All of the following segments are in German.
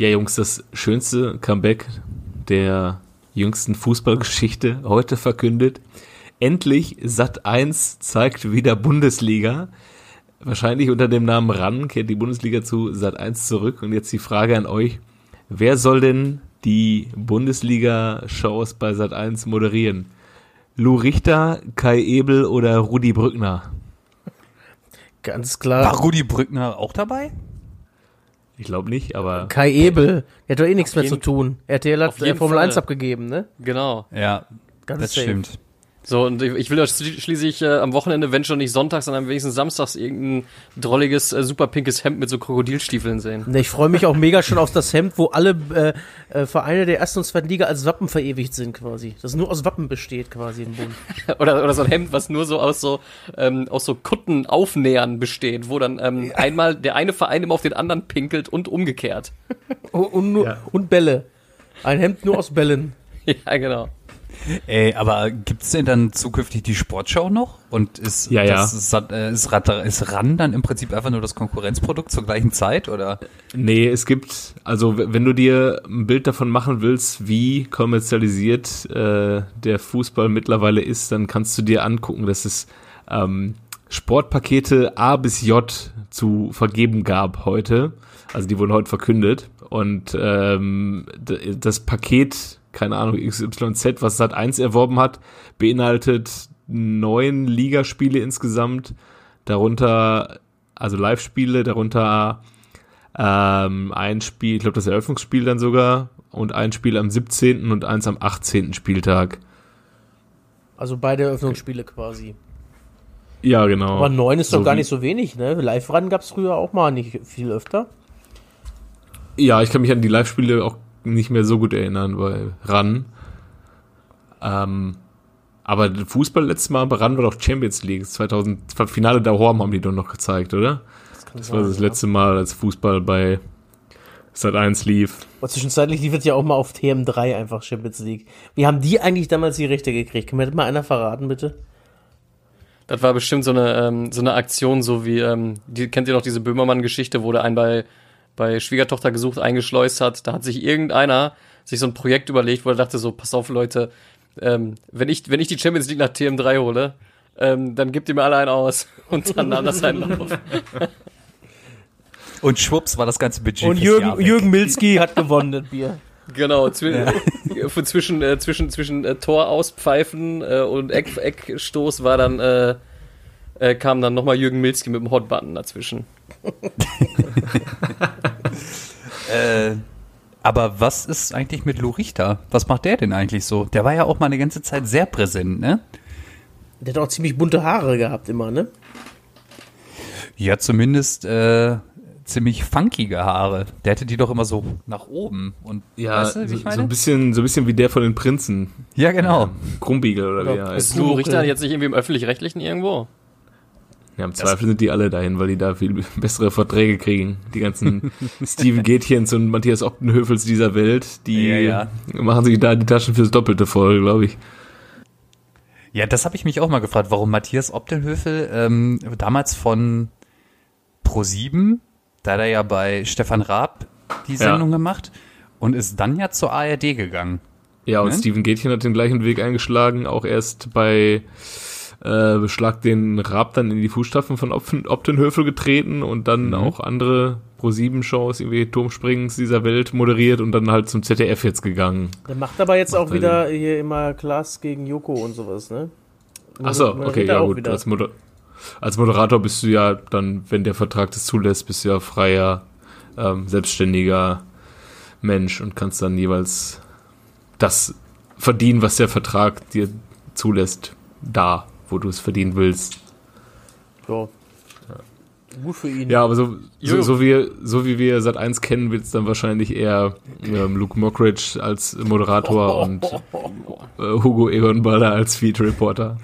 Ja, Jungs, das schönste Comeback der jüngsten Fußballgeschichte heute verkündet. Endlich Sat 1 zeigt wieder Bundesliga. Wahrscheinlich unter dem Namen RAN kehrt die Bundesliga zu Sat 1 zurück. Und jetzt die Frage an euch. Wer soll denn die Bundesliga-Shows bei Sat 1 moderieren? Lou Richter, Kai Ebel oder Rudi Brückner? Ganz klar. War Rudi Brückner auch dabei? Ich glaube nicht, aber. Kai Ebel, der hat doch eh nichts mehr zu tun. RTL hat Formel Fall. 1 abgegeben, ne? Genau. Ja, Ganz das safe. stimmt. So, und ich ich will euch schli- schließlich äh, am Wochenende, wenn schon nicht sonntags, dann am wenigsten samstags irgendein drolliges, äh, super pinkes Hemd mit so Krokodilstiefeln sehen. Ne, Ich freue mich auch mega schon auf das Hemd, wo alle äh, äh, Vereine der ersten und zweiten Liga als Wappen verewigt sind quasi. Das nur aus Wappen besteht quasi im Bund. Oder, oder so ein Hemd, was nur so aus so, ähm, aus so Kutten-Aufnähern besteht, wo dann ähm, einmal der eine Verein immer auf den anderen pinkelt und umgekehrt. Und, und, nur, Ja. und Bälle. Ein Hemd nur aus Bällen. ja, genau. Ey, aber gibt's denn dann zukünftig die Sportschau noch? Und ist, Ja, ja. äh, ist, Rat- ist RAN dann im Prinzip einfach nur das Konkurrenzprodukt zur gleichen Zeit? Oder? Nee, es gibt, also wenn du dir ein Bild davon machen willst, wie kommerzialisiert äh, der Fußball mittlerweile ist, dann kannst du dir angucken, dass es ähm, Sportpakete A bis J zu vergeben gab heute. Also die wurden heute verkündet. Und ähm, das Paket, keine Ahnung, XYZ, was Sat 1 erworben hat, beinhaltet neun Ligaspiele insgesamt, darunter, also Live-Spiele, darunter ähm, ein Spiel, ich glaube das Eröffnungsspiel dann sogar und ein Spiel am 17. und eins am 18. Spieltag. Also beide Eröffnungsspiele quasi. Ja, genau. Aber neun ist doch So gar wie- nicht so wenig, ne? Live-Ran gab es früher auch mal nicht viel öfter. Ja, ich kann mich an die Live-Spiele auch nicht mehr so gut erinnern bei RAN. Ähm, aber Fußball letztes Mal bei RAN war doch Champions League. 2000, Finale der Horm haben die doch noch gezeigt, oder? kann Das war das letzte Mal, als Fußball bei Sat 1 lief. Aber zwischenzeitlich lief es ja auch mal auf TM3 einfach Champions League. Wie haben die eigentlich damals die Rechte gekriegt? Kann mir das mal einer verraten, bitte? Das war bestimmt so eine, ähm, so eine Aktion, so wie, ähm, die, kennt ihr noch diese Böhmermann-Geschichte, wo der einen bei, bei Schwiegertochter gesucht eingeschleust hat. Da hat sich irgendeiner sich so ein Projekt überlegt, wo er dachte so, pass auf Leute, ähm, wenn ich, wenn ich die Champions League nach TM3 hole, ähm, dann gebt ihr mir alle einen aus. Und dann nahm das einen Lauf. Und schwupps war das ganze Budget Und Jürgen. Jürgen Milski hat gewonnen, das Bier. Genau, zwi von zwischen, äh, zwischen, zwischen äh, Tor auspfeifen äh, und Eck, Eckstoß war dann, äh, kam dann nochmal Jürgen Milski mit dem Hotbutton dazwischen. Äh, aber was ist eigentlich mit Lou Richter? Was macht der denn eigentlich so? Der war ja auch mal eine ganze Zeit sehr präsent, ne? Der hat auch ziemlich bunte Haare gehabt immer, ne? Ja, zumindest äh, ziemlich funkige Haare. Der hatte die doch immer so nach oben. Und Ja, weißt du, wie so, ich so meine? ein bisschen, so ein bisschen wie der von den Prinzen. ja, genau. Krumbiegel oder wie er heißt. Ist Lou. Richter jetzt nicht irgendwie im Öffentlich-Rechtlichen irgendwo? Ja, im Zweifel sind die alle dahin, weil die da viel bessere Verträge kriegen. Die ganzen Steven Gätchens und Matthias Optenhöfels dieser Welt, die Ja, ja. machen sich da die Taschen fürs Doppelte voll, glaube ich. Ja, das habe ich mich auch mal gefragt, warum Matthias Optenhöfel ähm, damals von Pro7, da hat er ja bei Stefan Raab die Sendung gemacht und ist dann ja zur ARD gegangen. Ja, und Ne? Steven Gätchen hat den gleichen Weg eingeschlagen, auch erst bei äh, Beschlag den Raab dann in die Fußstapfen von Opten, Optenhöfel getreten und dann Mhm. auch andere Pro-7-Shows, irgendwie Turmspringens dieser Welt moderiert und dann halt zum ZDF jetzt gegangen. Der macht aber jetzt Macht auch er wieder hier immer Klaas gegen Joko und sowas, ne? Ach so, Moderiert okay, ja gut. Als, Moder als Moderator bist du ja dann, wenn der Vertrag das zulässt, bist du ja freier, ähm, selbstständiger Mensch und kannst dann jeweils das verdienen, was der Vertrag dir zulässt, da, wo du es verdienen willst. Ja. Gut für ihn. Ja, aber so, so, so, wie, so wie wir Sat 1 kennen, wird es dann wahrscheinlich eher ähm, Luke Mockridge als Moderator und äh, Hugo Egon Balder als Feed Reporter.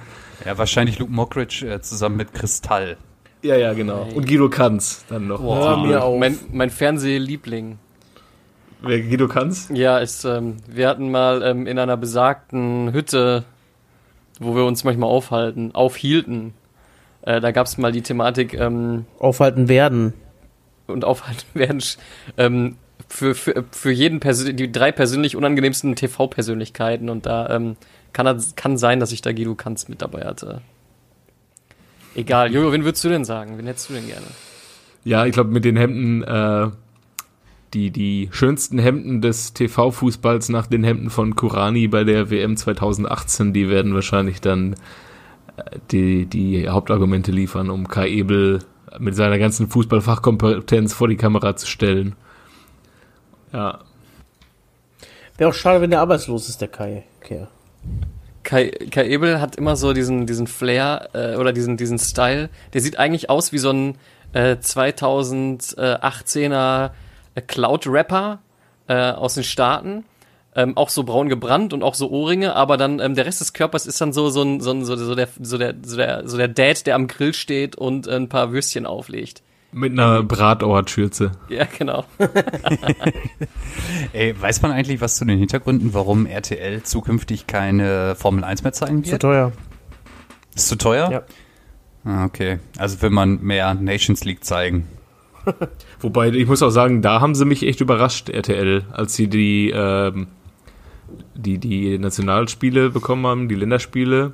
Ja, wahrscheinlich Luke Mockridge äh, zusammen mit Kristall. Ja, ja, genau. Und Guido Kanz dann noch. Hör mir auf. Mein, mein Fernsehliebling. Wer Guido Kanz? Ja, ist, ähm, wir hatten mal ähm, in einer besagten Hütte, wo wir uns manchmal aufhalten, aufhielten. Äh, da gab's mal die Thematik ähm, Aufhalten werden. und aufhalten werden. Ähm, für, für, für jeden Persön die drei persönlich unangenehmsten TV-Persönlichkeiten und da ähm, kann, kann sein, dass ich da Guido Kanz mit dabei hatte. Egal, Jojo, wen würdest du denn sagen? Wen hättest du denn gerne? Ja, ich glaube, mit den Hemden, äh, die, die schönsten Hemden des TV-Fußballs nach den Hemden von Kurani bei der WM 2018, die werden wahrscheinlich dann äh, die, die Hauptargumente liefern, um Kai Ebel mit seiner ganzen Fußballfachkompetenz vor die Kamera zu stellen. Ja, Wäre auch schade, wenn der arbeitslos ist, der Kai. Okay. Kai, Kai Ebel hat immer so diesen, diesen Flair äh, oder diesen, diesen Style. Der sieht eigentlich aus wie so ein äh, 2018er äh, Cloud-Rapper äh, aus den Staaten. Ähm, auch so braun gebrannt und auch so Ohrringe, aber dann ähm, der Rest des Körpers ist dann so so ein, so, ein, so, so, der, so, der, so, der, so der Dad, der am Grill steht und ein paar Würstchen auflegt. mit einer Bratauertschürze. Ja, genau. Ey, weiß man eigentlich was zu den Hintergründen, warum RTL zukünftig keine Formel 1 mehr zeigen Zu wird? teuer. Ist zu teuer? Ja. Ah, okay. Also will man mehr Nations League zeigen. Wobei, ich muss auch sagen, da haben sie mich echt überrascht, RTL, als sie die, ähm, die, die Nationalspiele bekommen haben, die Länderspiele.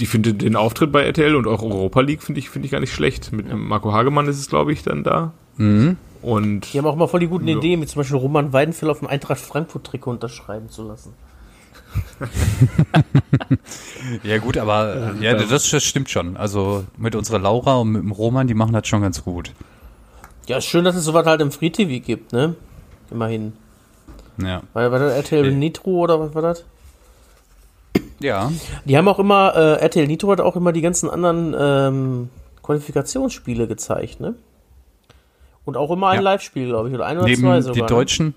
Die finde den Auftritt bei RTL und auch Europa League finde ich, finde ich gar nicht schlecht. Mit Marco Hagemann ist es, glaube ich, dann da. Mhm. Und Die haben auch immer voll die guten Ja. Ideen, wie zum Beispiel Roman Weidenfeld auf dem Eintracht Frankfurt-Trikot unterschreiben zu lassen. Ja gut, aber ja, das, das stimmt schon. Also mit unserer Laura und mit dem Roman, die machen das schon ganz gut. Ja, schön, dass es sowas halt im Free TV gibt, ne? Immerhin. Ja. War, war das RTL Nee. Nitro oder was war das? Ja. Die haben auch immer, äh, RTL Nitro hat auch immer die ganzen anderen ähm, Qualifikationsspiele gezeigt, ne? Und auch immer ein Ja. Live-Spiel, glaube ich, oder ein oder Neben zwei sogar. die ne? Deutschen,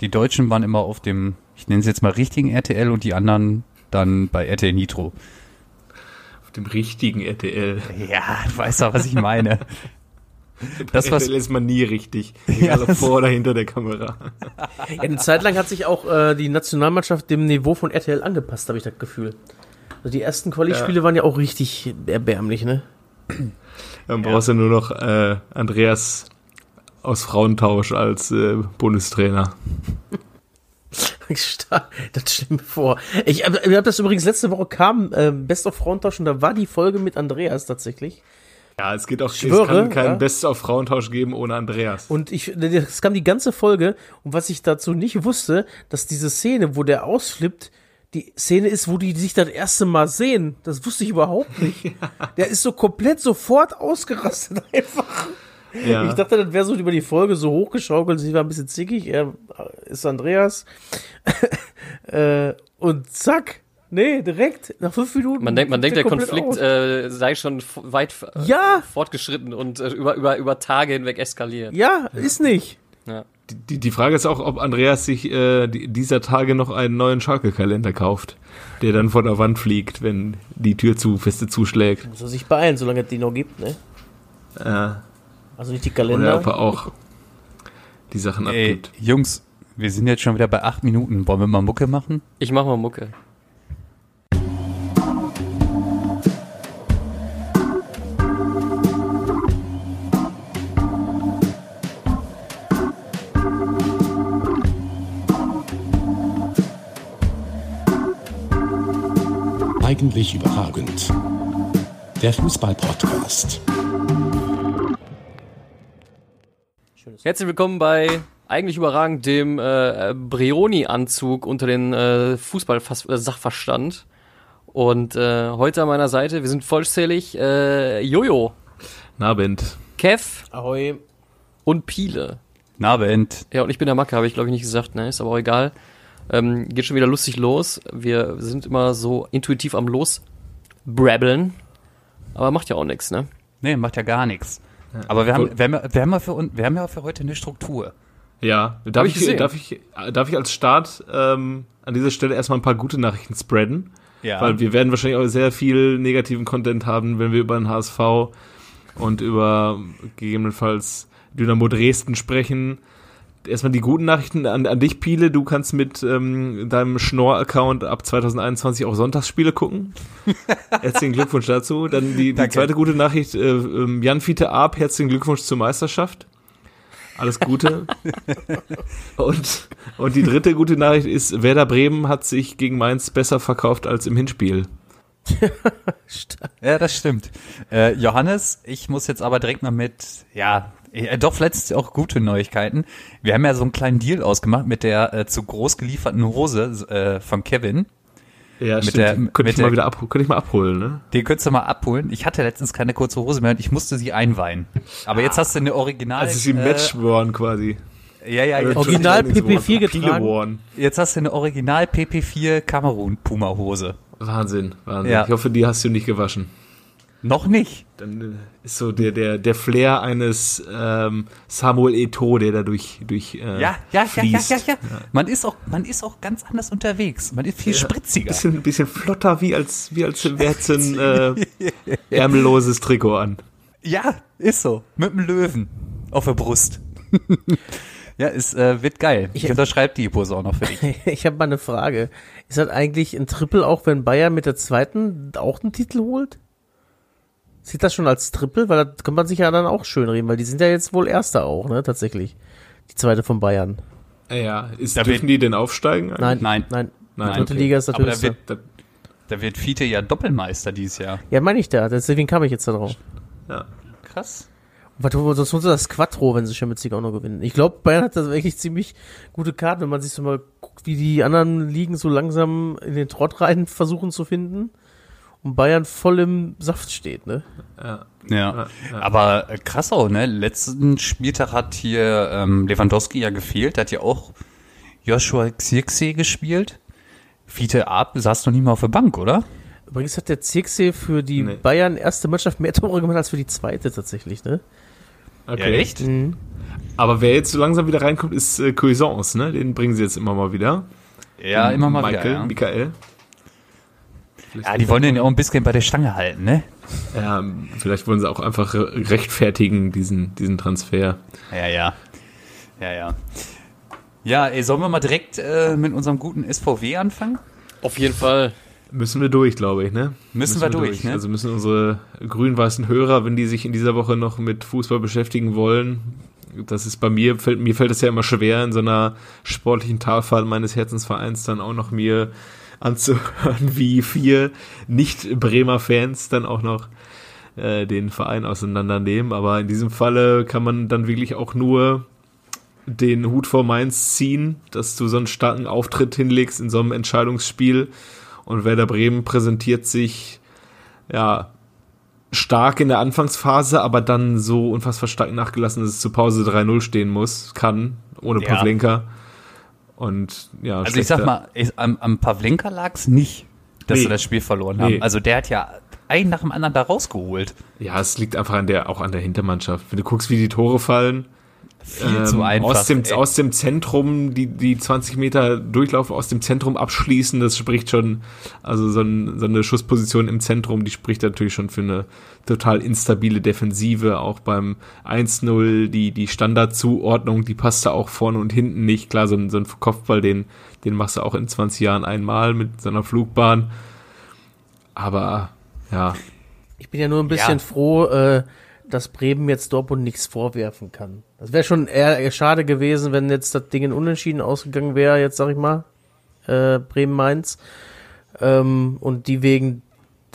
die Deutschen waren immer auf dem, ich nenne es jetzt mal richtigen RTL und die anderen dann bei RTL Nitro. auf dem richtigen RTL. Ja, du weißt doch, was ich meine. Das, was, ist man nie richtig. Egal ob vor oder hinter der Kamera. Ja, eine Zeit lang hat sich auch äh, die Nationalmannschaft dem Niveau von RTL angepasst, habe ich das Gefühl. Also die ersten Quali-Spiele waren ja auch richtig erbärmlich, ne? Dann brauchst du nur noch äh, Andreas aus Frauentausch als äh, Bundestrainer. Das stell mir vor. Ich habe hab das übrigens letzte Woche kam, äh, Best of Frauentausch und da war die Folge mit Andreas tatsächlich. Ja, es geht auch, Schwöre, es kann keinen ja. Best auf Frauentausch geben ohne Andreas. Und ich, es kam die ganze Folge und was ich dazu nicht wusste, dass diese Szene, wo der ausflippt, die Szene ist, wo die sich das erste Mal sehen. Das wusste ich überhaupt nicht. Der ist so komplett sofort ausgerastet einfach. ja. Ich dachte, das wäre so über die Folge so hochgeschaukelt. Sie war ein bisschen zickig. Er ist Andreas. äh, und zack. Nee, direkt. Nach fünf Minuten. Man denkt, man denkt, der Konflikt äh, sei schon weit äh, Ja. fortgeschritten und äh, über, über, über Tage hinweg eskaliert. Ja, ist nicht. Ja. die, die Frage ist auch, ob Andreas sich äh, die, dieser Tage noch einen neuen Schalke-Kalender kauft, der dann von der Wand fliegt, wenn die Tür zu feste zuschlägt. Muss er sich beeilen, solange es die noch gibt, ne? Äh, Also nicht die oder Kalender. ob er auch die Sachen ey, abgibt. Jungs, wir sind jetzt schon wieder bei acht Minuten. Wollen wir mal Mucke machen? Ich mach mal Mucke. Eigentlich überragend. Der Fußball-Podcast. Herzlich willkommen bei eigentlich überragend dem äh, Brioni-Anzug unter den äh, Fußball-Sachverstand. Und äh, heute an meiner Seite, wir sind vollzählig, äh, Jojo, Nabend. Kev Ahoi. und Piele. Nabend. Ja, und ich bin der Macke, habe ich glaube ich nicht gesagt, ne? Ist aber auch egal. Ähm, geht schon wieder lustig los. Wir sind immer so intuitiv am Los brabbeln. Aber macht ja auch nichts, ne? Nee, macht ja gar nichts. Aber wir haben, Cool. wir, haben, ja- wir, haben ja für, wir haben ja für heute eine Struktur. Ja, darf ich ich, darf, ich, darf ich als Start ähm, an dieser Stelle erstmal ein paar gute Nachrichten spreaden? Ja. Weil wir werden wahrscheinlich auch sehr viel negativen Content haben, wenn wir über den HSV und über gegebenenfalls Dynamo Dresden sprechen. Erstmal die guten Nachrichten an, an dich, Piele. Du kannst mit ähm, deinem Schnorr-Account ab 2021 auch Sonntagsspiele gucken. Herzlichen Glückwunsch dazu. Dann die, die zweite gute Nachricht, äh, ähm, Jan Fiete Arp, herzlichen Glückwunsch zur Meisterschaft. Alles Gute. und, und die dritte gute Nachricht ist, Werder Bremen hat sich gegen Mainz besser verkauft als im Hinspiel. ja, das stimmt. Äh, Johannes, ich muss jetzt aber direkt mal mit, ja, äh, doch letztens auch gute Neuigkeiten. Wir haben ja so einen kleinen Deal ausgemacht mit der äh, zu groß gelieferten Hose äh, von Kevin. Ja, Mit stimmt. der- könnte mit ich mal der- wieder ab, könnte ich mal abholen, ne? Den könntest du mal abholen. Ich hatte letztens keine kurze Hose mehr und ich musste sie einweihen. Aber jetzt hast du eine Original. Also sie im Match worn quasi. Äh, ja, ja, jetzt, Original Trainings worn, PP4 Viele getragen. worn. jetzt hast du eine Original PP4 Kamerun Puma Hose. Wahnsinn, Wahnsinn. Ja. Ich hoffe, die hast du nicht gewaschen. Noch nicht. Dann äh, ist so der, der, der Flair eines ähm, Samuel Eto'o, der da durch, durch äh, Ja, ja, ja, ja, fließt. ja, ja. Man ist auch, man ist auch ganz anders unterwegs. Man ist viel spritziger. Bisschen, bisschen flotter, wie als, wie als wär's ein äh, ärmelloses Trikot an. Ja, ist so. Mit einem Löwen auf der Brust. ja, es äh, wird geil. Ich, Ich- unterschreibe die Pose auch noch für dich. Ich habe mal eine Frage. Ist das eigentlich ein Triple auch, wenn Bayern mit der zweiten auch einen Titel holt? Sieht das schon als Triple? Weil da kann man sich ja dann auch schön reden, weil die sind ja jetzt wohl Erster auch, ne, tatsächlich. Die zweite von Bayern. Ja, ist, Da dürfen wird- die denn aufsteigen? Nein, Nein. nein. Nein, Dritte okay. Liga ist das Aber da wird- Da, Da wird Fiete ja Doppelmeister dieses Jahr. Ja, meine ich da. Deswegen kam ich jetzt da drauf. ja. Krass. Warte, sonst muss das Quattro, wenn sie Champions League auch noch gewinnen. Ich glaube, Bayern hat da wirklich ziemlich gute Karten, wenn man sich so mal guckt, wie die anderen Ligen so langsam in den Trott rein versuchen zu finden. Und Bayern voll im Saft steht, ne? Ja. Ja. Aber äh, krass auch, ne? Letzten Spieltag hat hier ähm, Lewandowski ja gefehlt. Der hat ja auch Joshua Xirkse gespielt. Fiete Ab saß noch nie mal auf der Bank, oder? Übrigens hat der Zirkse für die Nee. Bayern erste Mannschaft mehr Tore gemacht als für die zweite tatsächlich, ne? Okay. echt? Aber wer jetzt so langsam wieder reinkommt, ist äh, Cuisance, ne? Den bringen sie jetzt immer mal wieder. Ja, immer mal Michael, wieder. Ja. Michael. Ja, die wollen den ja auch ein bisschen bei der Stange halten, ne? Ja, vielleicht wollen sie auch einfach re- rechtfertigen, diesen, diesen Transfer. Ja, ja. Ja, ja. Ja, ey, sollen wir mal direkt äh, mit unserem guten SVW anfangen? Auf jeden Fall. Müssen wir durch, glaube ich, ne? Müssen wir durch, ne? Also müssen unsere grün-weißen Hörer, wenn die sich in dieser Woche noch mit Fußball beschäftigen wollen, das ist bei mir, fällt, mir fällt es ja immer schwer, in so einer sportlichen Talfahrt meines Herzensvereins dann auch noch mir anzuhören, wie vier nicht-Bremer Fans dann auch noch äh, den Verein auseinandernehmen. Aber in diesem Falle kann man dann wirklich auch nur den Hut vor Mainz ziehen, dass du so einen starken Auftritt hinlegst in so einem Entscheidungsspiel. Und Werder Bremen präsentiert sich ja stark in der Anfangsphase, aber dann so unfassbar stark nachgelassen, dass es zur Pause 3-0 stehen muss, kann, ohne Ja. Pavlenka. Und ja, Also ich sag mal, ich, am, am Pavlenka lag's nicht, dass Nee. sie das Spiel verloren Nee. haben. Also der hat ja einen nach dem anderen da rausgeholt. ja, es liegt einfach an der, auch an der Hintermannschaft. Wenn du guckst, wie die Tore fallen, Viel zu einfach. Ähm, Aus dem, ey. aus dem Zentrum, die, die 20 Meter Durchlauf aus dem Zentrum abschließen, das spricht schon, also so, ein, so eine Schussposition im Zentrum, die spricht natürlich schon für eine total instabile Defensive, auch beim 1-0, die, die Standardzuordnung, die passt da auch vorne und hinten nicht. Klar, so ein, so ein Kopfball, den, den machst du auch in 20 Jahren einmal mit so einer Flugbahn. Aber, ja, Ich bin ja nur ein bisschen Ja. froh, äh, dass Bremen jetzt Dortmund nichts vorwerfen kann. Das wäre schon eher, eher schade gewesen, wenn jetzt das Ding in Unentschieden ausgegangen wäre, jetzt sag ich mal, äh, Bremen-Mainz. Ähm, und die wegen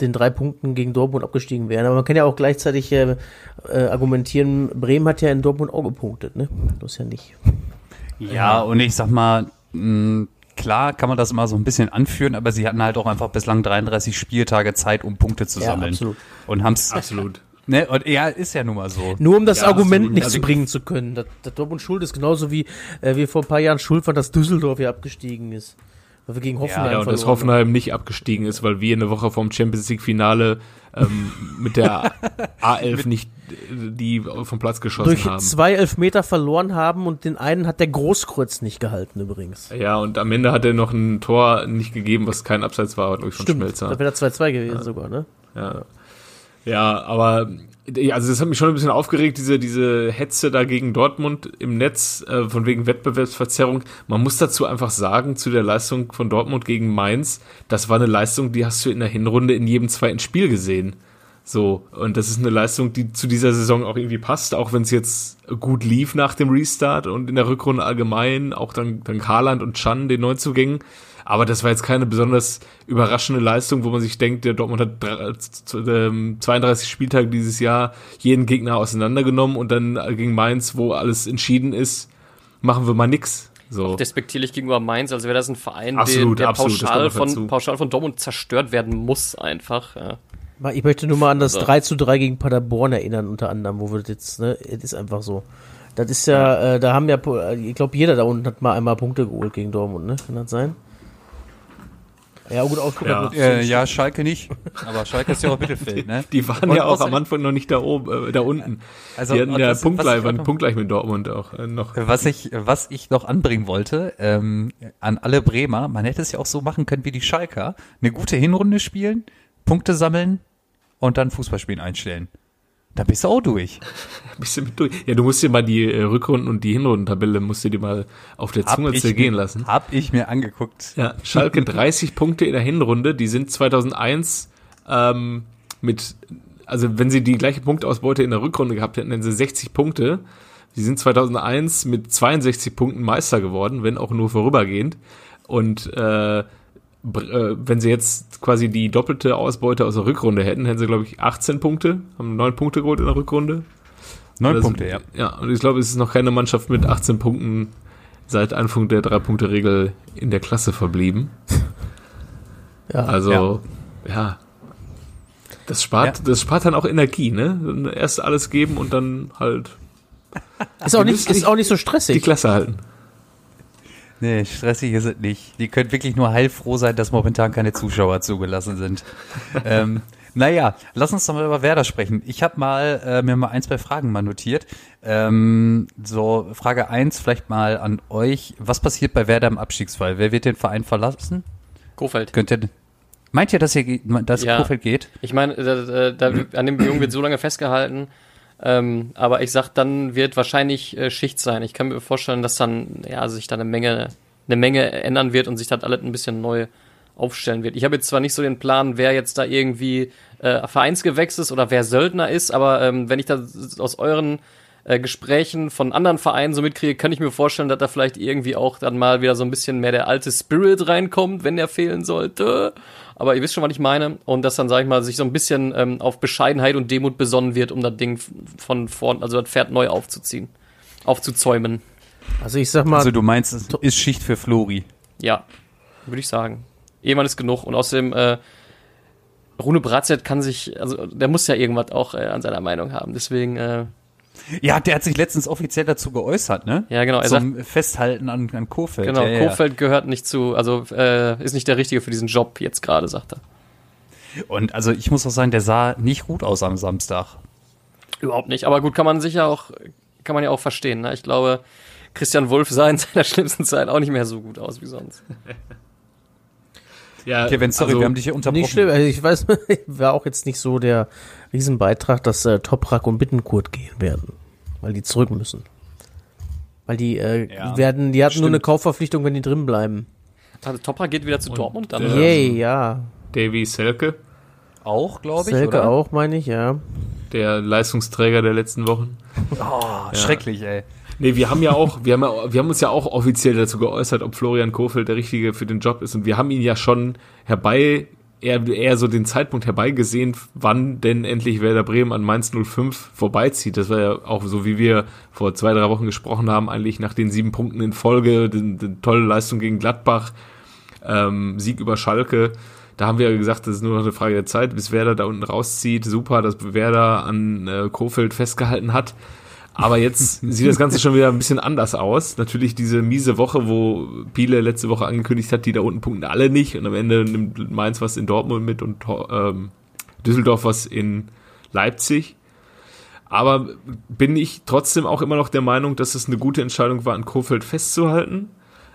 den drei Punkten gegen Dortmund abgestiegen wären. Aber man kann ja auch gleichzeitig äh, äh, argumentieren, Bremen hat ja in Dortmund auch gepunktet, ne? Das ist ja nicht. Ja, und ich sag mal, mh, klar kann man das immer so ein bisschen anführen, aber sie hatten halt auch einfach bislang 33 Spieltage Zeit, um Punkte zu Ja, sammeln. absolut. Und haben's, absolut. Ne, und ja, ist ja nun mal so. Nur um das Ja, Argument nicht Also- zu bringen zu können. Dass, dass Dortmund schuld ist, genauso wie äh, wir vor ein paar Jahren schuld waren, dass Düsseldorf ja abgestiegen ist. Weil wir gegen Hoffenheim Ja, und dass. Hoffenheim nicht abgestiegen ist, weil wir eine Woche vorm Champions League Finale ähm, mit der A11 nicht die vom Platz geschossen durch haben. zwei Elfmeter verloren haben und den einen hat der Großkreuz nicht gehalten übrigens. Ja, und am Ende hat er noch ein Tor nicht gegeben, was kein Abseits war, glaube ich, von Stimmt, Schmelzer. da wäre da 2-2 gewesen sogar, ne? Ja. Ja, aber ja, also das hat mich schon ein bisschen aufgeregt, diese, diese Hetze da gegen Dortmund im Netz, äh, von wegen Wettbewerbsverzerrung. Man muss dazu einfach sagen, zu der Leistung von Dortmund gegen Mainz, das war eine Leistung, die hast du in der Hinrunde in jedem zweiten Spiel gesehen. So, und das ist eine Leistung, die zu dieser Saison auch irgendwie passt, auch wenn es jetzt gut lief nach dem Restart und in der Rückrunde allgemein, auch dann, dann Haaland und Chan, den Neuzugängen. Aber das war jetzt keine besonders überraschende Leistung, wo man sich denkt, der Dortmund hat 32 ähm, Spieltage dieses Jahr jeden Gegner auseinandergenommen und dann gegen Mainz, wo alles entschieden ist, machen wir mal nix. So. Auch despektierlich gegenüber Mainz, als wäre das ein Verein, absolut, der, der absolut, pauschal, von, pauschal von Dortmund zerstört werden muss, einfach. Ja. Ich möchte nur mal an das so. 3 zu 3 gegen Paderborn erinnern, unter anderem, wo wir das jetzt, ne, es ist einfach so. Das ist ja, ja. Äh, da haben ja, ich glaube, jeder da unten hat mal einmal Punkte geholt gegen Dortmund, ne? Kann das sein? Ja, gut ausgedrückt. Ja. Äh, ja, Schalke nicht. Aber Schalke ist ja auch Mittelfeld, ne? Die waren Und ja auch am Anfang noch nicht da oben, äh, da unten. Also, die hatten ja punktgleich, waren punktgleich mit Dortmund auch äh, noch. Was ich, was ich noch anbringen wollte, ähm, an alle Bremer, man hätte es ja auch so machen können wie die Schalker. Eine gute Hinrunde spielen, Punkte sammeln und dann Fußballspielen einstellen. Da bist du auch durch. bist du mit durch. Ja, du musst dir mal die äh, Rückrunden- und die Hinrundentabelle musst du dir mal auf der Zunge zergehen lassen. Hab ich mir angeguckt. Ja, Schalke 30 Punkte in der Hinrunde, die sind 2001 ähm, mit, also wenn sie die gleiche Punktausbeute in der Rückrunde gehabt hätten, hätten sie 60 Punkte. Sie sind 2001 mit 62 Punkten Meister geworden, wenn auch nur vorübergehend. Und äh, wenn sie jetzt quasi die doppelte Ausbeute aus der Rückrunde hätten, hätten sie, glaube ich, 18 Punkte, haben 9 Punkte geholt in der Rückrunde. 9 Punkte, ja. Ja, und ich glaube, es ist noch keine Mannschaft mit 18 Punkten seit Einführung der Drei-Punkte-Regel in der Klasse verblieben. Ja. Also, ja. ja. Das spart, ja. das spart dann auch Energie, ne? Erst alles geben und dann halt. Ist auch nicht, ist auch nicht so stressig. Die Klasse halten. Nee, stressig ist es nicht. Die können wirklich nur heilfroh sein, dass momentan keine Zuschauer zugelassen sind. ähm, naja, lass uns doch mal über Werder sprechen. Ich habe mal äh, mir mal ein, zwei Fragen mal notiert. Ähm, so, Frage eins vielleicht mal an euch. Was passiert bei Werder im Abstiegsfall? Wer wird den Verein verlassen? Kofeld. Könnt ihr, meint ihr, dass, ihr, dass ja. Kofeld geht? Ich meine, da, da, an dem Jungen wird so lange festgehalten, ähm, aber ich sag, dann wird wahrscheinlich äh, Schicht sein. Ich kann mir vorstellen, dass dann ja sich da eine Menge eine Menge ändern wird und sich das alles ein bisschen neu aufstellen wird. Ich habe jetzt zwar nicht so den Plan, wer jetzt da irgendwie äh, Vereinsgewächs ist oder wer Söldner ist, aber ähm, wenn ich da aus euren äh, Gesprächen von anderen Vereinen so mitkriege, kann ich mir vorstellen, dass da vielleicht irgendwie auch dann mal wieder so ein bisschen mehr der alte Spirit reinkommt, wenn der fehlen sollte aber ihr wisst schon, was ich meine. Und dass dann, sag ich mal, sich so ein bisschen ähm, auf Bescheidenheit und Demut besonnen wird, um das Ding von vorn, also das Pferd neu aufzuziehen, aufzuzäumen. Also ich sag mal. Also du meinst, es ist Schicht für Flori. Ja, würde ich sagen. Irgendwann ist genug. Und außerdem, äh, Rune Bratzett kann sich, also der muss ja irgendwas auch äh, an seiner Meinung haben. Deswegen, äh, ja, der hat sich letztens offiziell dazu geäußert, ne? Ja, genau. Er Zum sagt, Festhalten an, an Kofeld. Genau, ja, Kofeld ja. gehört nicht zu, also äh, ist nicht der Richtige für diesen Job jetzt gerade, sagt er. Und also ich muss auch sagen, der sah nicht gut aus am Samstag. Überhaupt nicht. Aber gut, kann man sicher auch, kann man ja auch verstehen. Ne? Ich glaube, Christian Wulff sah in seiner schlimmsten Zeit auch nicht mehr so gut aus wie sonst. Ja, Kevin, sorry, also, wir haben dich hier unterbrochen. Nicht schlimm, also ich weiß, war auch jetzt nicht so der Riesenbeitrag, dass äh, Toprak und Bittenkurt gehen werden, weil die zurück müssen. Weil die äh, ja, werden, die hatten stimmt. nur eine Kaufverpflichtung, wenn die drin bleiben. Also Toprak geht wieder zu und, Dortmund dann? Yay, ähm, ja. Davy Selke. Auch, glaube ich, Selke oder? auch, meine ich, ja. Der Leistungsträger der letzten Wochen. Oh, ja. schrecklich, ey. Nee, wir haben ja auch, wir haben, ja, wir haben uns ja auch offiziell dazu geäußert, ob Florian Kofeld der Richtige für den Job ist. Und wir haben ihn ja schon herbei, eher, eher so den Zeitpunkt herbeigesehen, wann denn endlich Werder Bremen an Mainz 05 vorbeizieht. Das war ja auch so, wie wir vor zwei, drei Wochen gesprochen haben, eigentlich nach den sieben Punkten in Folge, die, tolle Leistung gegen Gladbach, ähm, Sieg über Schalke. Da haben wir ja gesagt, das ist nur noch eine Frage der Zeit, bis Werder da unten rauszieht. Super, dass Werder an äh, Kofeld festgehalten hat. Aber jetzt sieht das Ganze schon wieder ein bisschen anders aus. Natürlich diese miese Woche, wo Piele letzte Woche angekündigt hat, die da unten punkten alle nicht. Und am Ende nimmt Mainz was in Dortmund mit und ähm, Düsseldorf was in Leipzig. Aber bin ich trotzdem auch immer noch der Meinung, dass es eine gute Entscheidung war, an Kofeld festzuhalten.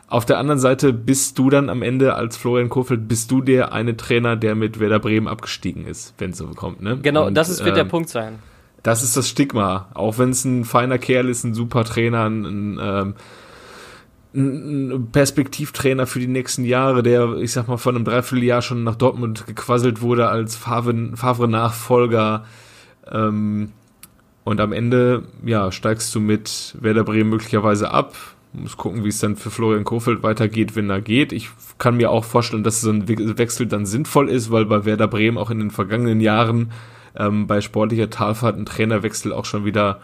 Auf der anderen Seite bist du dann am Ende als Florian Kofeld, bist du der eine Trainer, der mit Werder Bremen abgestiegen ist, wenn es so kommt. Ne? Genau, und, das ist, wird ähm, der Punkt sein das ist das Stigma. Auch wenn es ein feiner Kerl ist, ein super Trainer, ein, ähm, ein Perspektivtrainer für die nächsten Jahre, der, ich sag mal, von einem Dreivierteljahr schon nach Dortmund gequasselt wurde als Favre-Nachfolger. Ähm, und am Ende, ja, steigst du mit Werder Bremen möglicherweise ab. Muss gucken, wie es dann für Florian Kofeld weitergeht, wenn er geht. Ich kann mir auch vorstellen, dass so ein Wechsel dann sinnvoll ist, weil bei Werder Bremen auch in den vergangenen Jahren ähm, bei sportlicher Talfahrt ein Trainerwechsel auch schon wieder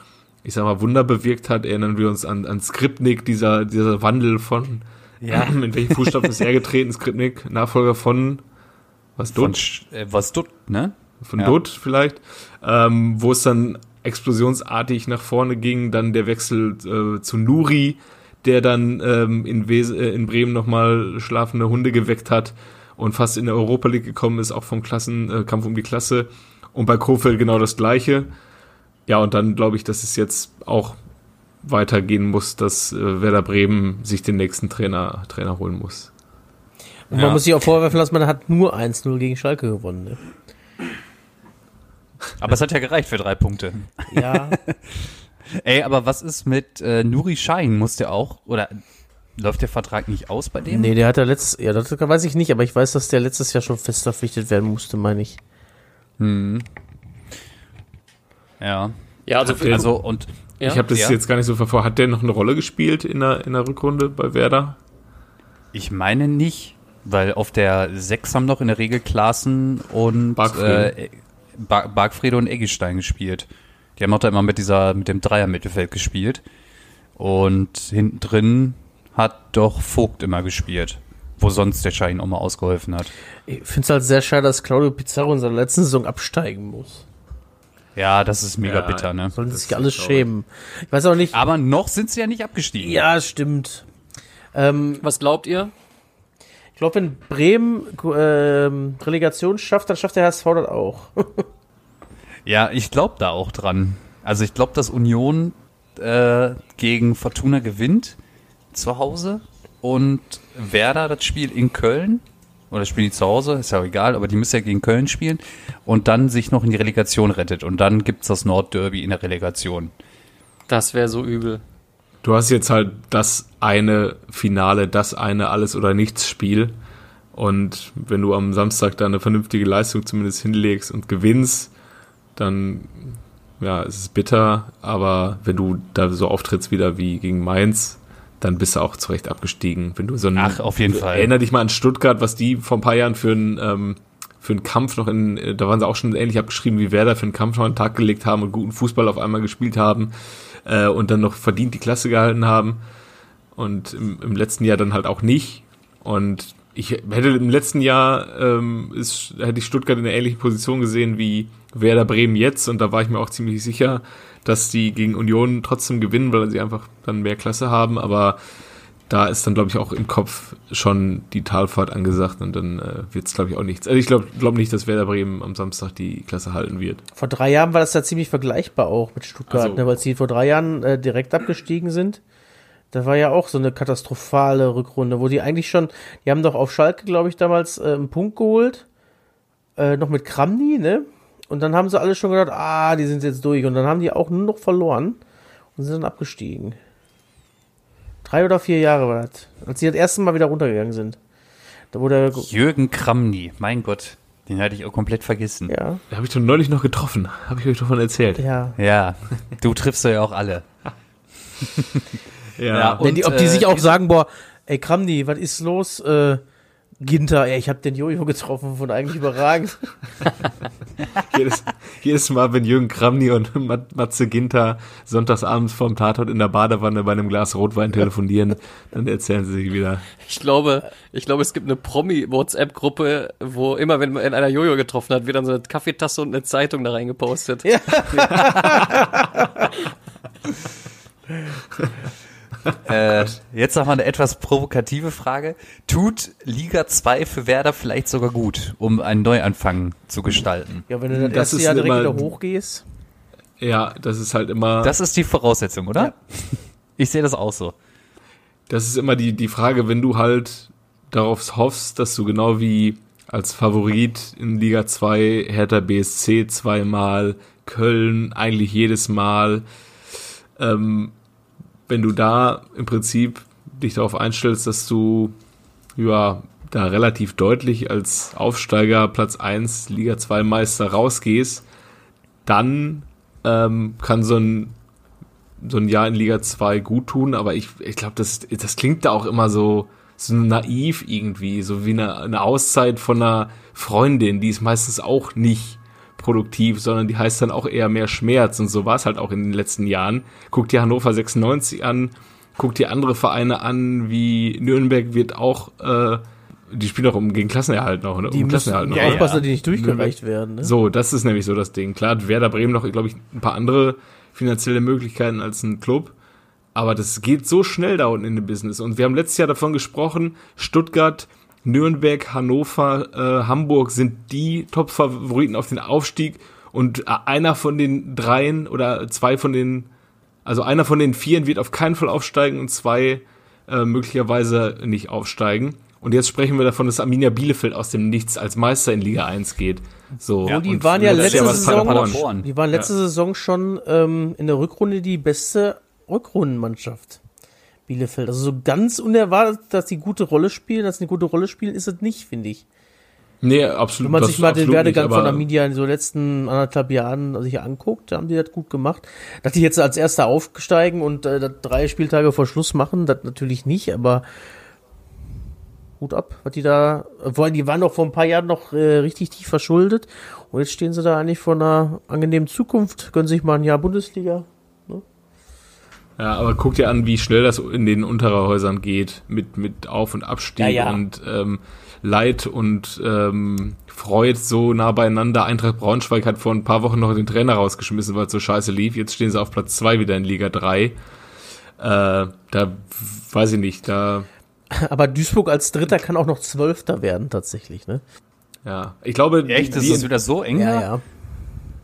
ich sag mal, Wunder bewirkt hat. Erinnern wir uns an, an Skripnik, dieser, dieser Wandel von, ja. in welchen Fußstapfen ist er getreten, Skripnik, Nachfolger von, was, Dutt? Von, äh, was Dutt, ne? Von ja. Dutt vielleicht, ähm, wo es dann explosionsartig nach vorne ging, dann der Wechsel äh, zu Nuri, der dann ähm, in, Wes äh, in Bremen nochmal schlafende Hunde geweckt hat und fast in der Europa League gekommen ist, auch vom Klassenkampf äh, um die Klasse. Und bei Kofeld genau das Gleiche. Ja, und dann glaube ich, dass es jetzt auch weitergehen muss, dass äh, Werder Bremen sich den nächsten Trainer, Trainer holen muss. Und man ja. muss sich auch vorwerfen lassen, man hat nur 1-0 gegen Schalke gewonnen. Ne? Aber es hat ja gereicht für drei Punkte. Ja. Ey, aber was ist mit äh, Nuri Schein? Muss der auch, oder läuft der Vertrag nicht aus bei dem? Nee, der hat ja letztes, ja, das weiß ich nicht, aber ich weiß, dass der letztes Jahr schon fest verpflichtet werden musste, meine ich. Hm. Ja. Ja, also, der, also und ja? ich habe das ja. jetzt gar nicht so verfolgt. Hat der noch eine Rolle gespielt in der, in der Rückrunde bei Werder? Ich meine nicht, weil auf der 6 haben noch in der Regel Klaassen und Bargfriede, äh, Bargfriede und Eggestein gespielt. Die haben auch da immer mit dieser, mit dem Dreier-Mittelfeld gespielt. Und hinten drin hat doch Vogt immer gespielt. Wo sonst der Schein auch mal ausgeholfen hat. Ich finde es halt sehr schade, dass Claudio Pizarro in seiner letzten Saison absteigen muss. Ja, das ist mega ja, bitter, ne? Sollen sie sich alles schämen. Ich weiß auch nicht. Aber noch sind sie ja nicht abgestiegen. Ja, stimmt. Ähm, Was glaubt ihr? Ich glaube, wenn Bremen ähm, Relegation schafft, dann schafft der HSV das auch. ja, ich glaube da auch dran. Also ich glaube, dass Union äh, gegen Fortuna gewinnt zu Hause und Werder das Spiel in Köln oder spielen die zu Hause, ist ja auch egal, aber die müssen ja gegen Köln spielen und dann sich noch in die Relegation rettet und dann gibt's das Nordderby in der Relegation. Das wäre so übel. Du hast jetzt halt das eine Finale, das eine Alles- oder Nichts-Spiel. Und wenn du am Samstag da eine vernünftige Leistung zumindest hinlegst und gewinnst, dann ja, es ist bitter, aber wenn du da so auftrittst wieder wie gegen Mainz, dann bist du auch zurecht abgestiegen. Wenn du so ein, Ach, auf jeden Fall. Erinner dich mal an Stuttgart, was die vor ein paar Jahren für einen, ähm, für einen Kampf noch in, da waren sie auch schon ähnlich abgeschrieben wie Werder, für einen Kampf noch einen Tag gelegt haben und guten Fußball auf einmal gespielt haben äh, und dann noch verdient die Klasse gehalten haben. Und im, im letzten Jahr dann halt auch nicht. Und ich hätte im letzten Jahr ähm, ist, hätte ich Stuttgart in einer ähnlichen Position gesehen wie Werder Bremen jetzt und da war ich mir auch ziemlich sicher, dass die gegen Union trotzdem gewinnen, weil sie einfach dann mehr Klasse haben, aber da ist dann, glaube ich, auch im Kopf schon die Talfahrt angesagt und dann äh, wird es, glaube ich, auch nichts. Also ich glaube glaub nicht, dass Werder Bremen am Samstag die Klasse halten wird. Vor drei Jahren war das ja ziemlich vergleichbar auch mit Stuttgart, also, ne, weil sie vor drei Jahren äh, direkt abgestiegen sind. Das war ja auch so eine katastrophale Rückrunde, wo die eigentlich schon, die haben doch auf Schalke, glaube ich, damals äh, einen Punkt geholt. Äh, noch mit Kramni, ne? Und dann haben sie alle schon gedacht, ah, die sind jetzt durch. Und dann haben die auch nur noch verloren und sind dann abgestiegen. Drei oder vier Jahre war das, als sie das erste Mal wieder runtergegangen sind. Da wurde Jürgen Kramny, mein Gott, den hatte ich auch komplett vergessen. Ja. Da habe ich doch neulich noch getroffen. Habe ich euch davon erzählt. Ja. Ja, du triffst ja auch alle. ja. ja und, die, ob die äh, sich auch sagen, boah, ey Kramny, was ist los? Äh, Ginter, ey, ich habe den Jojo getroffen von eigentlich überragend. jedes, jedes Mal, wenn Jürgen Kramny und Matze Ginter sonntagsabends vorm Tatort in der Badewanne bei einem Glas Rotwein telefonieren, dann erzählen sie sich wieder. Ich glaube, ich glaube, es gibt eine Promi-WhatsApp-Gruppe, wo immer, wenn man einer Jojo getroffen hat, wird dann so eine Kaffeetasse und eine Zeitung da reingepostet. Ja. äh, jetzt noch mal eine etwas provokative Frage. Tut Liga 2 für Werder vielleicht sogar gut, um einen Neuanfang zu gestalten? Ja, wenn du das, das erste Jahr direkt wieder hochgehst. Ja, das ist halt immer. Das ist die Voraussetzung, oder? Ja. Ich sehe das auch so. Das ist immer die, die Frage, wenn du halt darauf hoffst, dass du genau wie als Favorit in Liga 2 Hertha BSC zweimal, Köln eigentlich jedes Mal, ähm, wenn du da im Prinzip dich darauf einstellst, dass du ja da relativ deutlich als Aufsteiger Platz 1 Liga 2 Meister rausgehst, dann ähm, kann so ein so ein Jahr in Liga 2 gut tun, aber ich, ich glaube, das, das klingt da auch immer so, so naiv irgendwie, so wie eine, eine Auszeit von einer Freundin, die ist meistens auch nicht produktiv, sondern die heißt dann auch eher mehr Schmerz und so war es halt auch in den letzten Jahren. Guck dir Hannover 96 an, guck dir andere Vereine an, wie Nürnberg wird auch, äh, die spielen auch um gegen Klassenerhalt noch, ne? Die um müssen Klassenerhalt noch. ja, dass die nicht durchgereicht werden. Ne? So, das ist nämlich so das Ding. Klar, hat Werder Bremen noch, glaube ich, ein paar andere finanzielle Möglichkeiten als ein Club. Aber das geht so schnell da unten in dem Business. Und wir haben letztes Jahr davon gesprochen, Stuttgart, Nürnberg, Hannover, äh, Hamburg sind die Top-Favoriten auf den Aufstieg. Und äh, einer von den dreien oder zwei von den, also einer von den vieren wird auf keinen Fall aufsteigen und zwei äh, möglicherweise nicht aufsteigen. Und jetzt sprechen wir davon, dass Arminia Bielefeld aus dem Nichts als Meister in Liga 1 geht. So, Und die und waren ja letzte Jahr Saison, Paderborn. die waren letzte Saison schon ähm, in der Rückrunde die beste Rückrundenmannschaft. Bielefeld. Also so ganz unerwartet, dass die gute Rolle spielen, dass sie eine gute Rolle spielen, ist es nicht, finde ich. Nee, absolut. Wenn man sich mal den Werdegang nicht, von Arminia in so letzten anderthalb Jahren sich anguckt, haben die das gut gemacht. Dass die jetzt als Erster aufsteigen und äh, drei Spieltage vor Schluss machen, das natürlich nicht, aber Hut ab, was die da, vor allem die waren doch vor ein paar Jahren noch äh, richtig tief verschuldet und jetzt stehen sie da eigentlich vor einer angenehmen Zukunft, können sich mal ein Jahr Bundesliga. Ja, aber guck dir an, wie schnell das in den Unterhäusern geht, mit, mit Auf- und Abstieg Ja, ja. und ähm, Leid und ähm, Freud so nah beieinander. Eintracht Braunschweig hat vor ein paar Wochen noch den Trainer rausgeschmissen, weil es so scheiße lief. Jetzt stehen sie auf Platz zwei wieder in Liga 3. Äh, da weiß ich nicht, da Aber Duisburg als Dritter kann auch noch Zwölfter werden, tatsächlich, ne? ja. Ich glaube, Echt? Ist das wieder so eng? Ja, ja.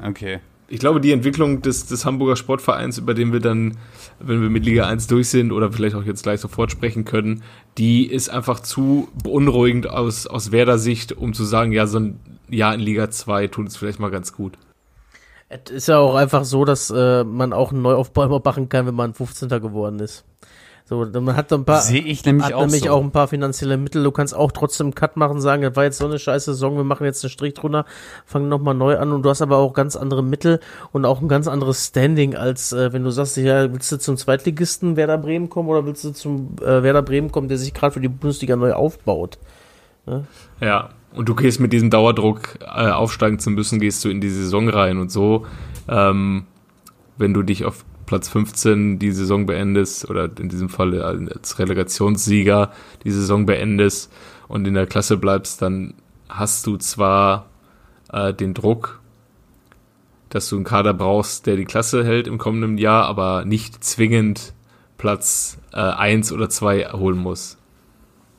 Okay. ich glaube, die Entwicklung des, des Hamburger Sportvereins, über den wir dann, wenn wir mit Liga 1 durch sind oder vielleicht auch jetzt gleich sofort sprechen können, die ist einfach zu beunruhigend aus, aus Werder-Sicht, um zu sagen, ja, so ein Jahr in Liga 2 tut es vielleicht mal ganz gut. Es ist ja auch einfach so, dass äh, man auch einen Neuaufbau machen kann, wenn man 15. geworden ist. So, man hat dann ein paar, Sehe ich nämlich hat auch nämlich so. auch ein paar finanzielle Mittel. Du kannst auch trotzdem einen Cut machen, sagen, das war jetzt so eine scheiße Saison, wir machen jetzt einen Strich drunter, fangen nochmal neu an und du hast aber auch ganz andere Mittel und auch ein ganz anderes Standing, als äh, wenn du sagst, ja, willst du zum Zweitligisten Werder Bremen kommen oder willst du zum äh, Werder Bremen kommen, der sich gerade für die Bundesliga neu aufbaut. Ja, und du gehst mit diesem Dauerdruck, äh, aufsteigen zu müssen, gehst du in die Saison rein und so, ähm, wenn du dich auf Platz 15 die Saison beendest oder in diesem Fall als Relegationssieger die Saison beendest und in der Klasse bleibst, dann hast du zwar äh, den Druck, dass du einen Kader brauchst, der die Klasse hält im kommenden Jahr, aber nicht zwingend Platz äh, 1 oder 2 holen muss.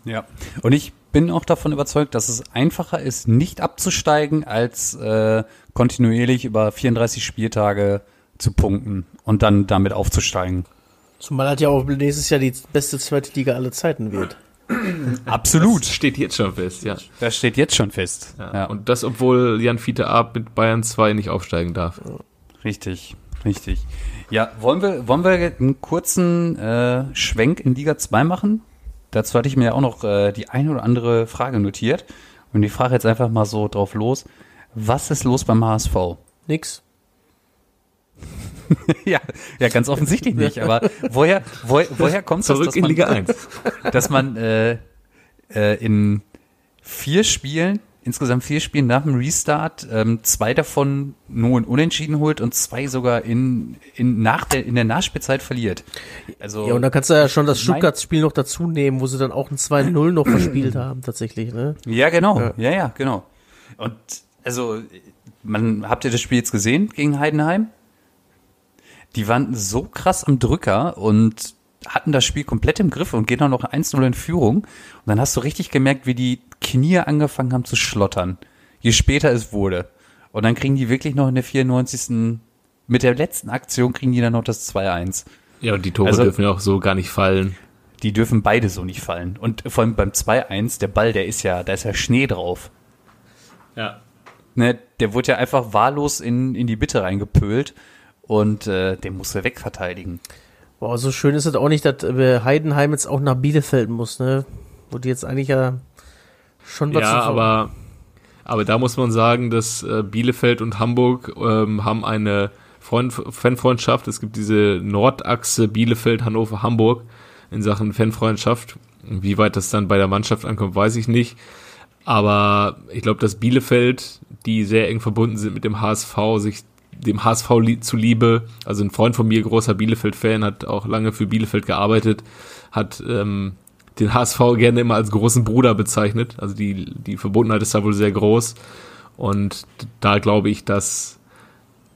Ja. Und ich bin auch davon überzeugt, dass es einfacher ist, nicht abzusteigen, als äh, kontinuierlich über 34 Spieltage zu punkten und dann damit aufzusteigen. Zumal halt ja auch nächstes Jahr die beste zweite Liga aller Zeiten wird. Absolut. Das steht jetzt schon fest, ja. Das steht jetzt schon fest. Ja. Ja, Und das, obwohl Jan Fiete Ab mit Bayern 2 nicht aufsteigen darf. richtig, richtig. Ja, wollen wir, wollen wir einen kurzen äh, Schwenk in Liga 2 machen? Dazu hatte ich mir ja auch noch äh, die eine oder andere Frage notiert. Und ich frage jetzt einfach mal so drauf los. Was ist los beim HSV? Nix. ja, ja, ganz offensichtlich nicht. Aber woher, woher, woher kommt Zurück das, dass in man, Liga 1. dass man äh, äh, in vier Spielen, insgesamt vier Spielen nach dem Restart, ähm, zwei davon nur in Unentschieden holt und zwei sogar in, in, nach der, in der Nachspielzeit verliert. Also, Ja, und da kannst du ja schon das Stuttgart-Spiel noch dazu nehmen, wo sie dann auch ein 2-0 noch verspielt haben, tatsächlich, ne? ja, genau. Ja. Ja. ja, genau. Und also, man, habt ihr das Spiel jetzt gesehen gegen Heidenheim? Die waren so krass am Drücker und hatten das Spiel komplett im Griff und gehen dann noch 1-0 in Führung. Und dann hast du richtig gemerkt, wie die Knie angefangen haben zu schlottern. Je später es wurde. Und dann kriegen die wirklich noch in der 94. Mit der letzten Aktion kriegen die dann noch das 2-1. Ja, und die Tore Also- dürfen ja auch so gar nicht fallen. Die dürfen beide so nicht fallen. Und vor allem beim 2-1, der Ball, der ist ja, da ist ja Schnee drauf. Ja. Ne, der wurde ja einfach wahllos in, in die Mitte reingepölt und äh, den musst du wegverteidigen. Boah, so schön ist es auch nicht, dass äh, Heidenheim jetzt auch nach Bielefeld muss, ne? Wo die jetzt eigentlich ja schon was Ja, zu- aber, aber da muss man sagen, dass äh, Bielefeld und Hamburg ähm, haben eine Freund Fanfreundschaft. Es gibt diese Nordachse Bielefeld, Hannover, Hamburg in Sachen Fanfreundschaft. Wie weit das dann bei der Mannschaft ankommt, weiß ich nicht. Aber ich glaube, dass Bielefeld, die sehr eng verbunden sind mit dem HSV, sich dem HSV li zuliebe, also ein Freund von mir, großer Bielefeld-Fan, hat auch lange für Bielefeld gearbeitet, hat ähm, den HSV gerne immer als großen Bruder bezeichnet. Also die, die Verbundenheit ist da wohl sehr groß. Und da glaube ich, dass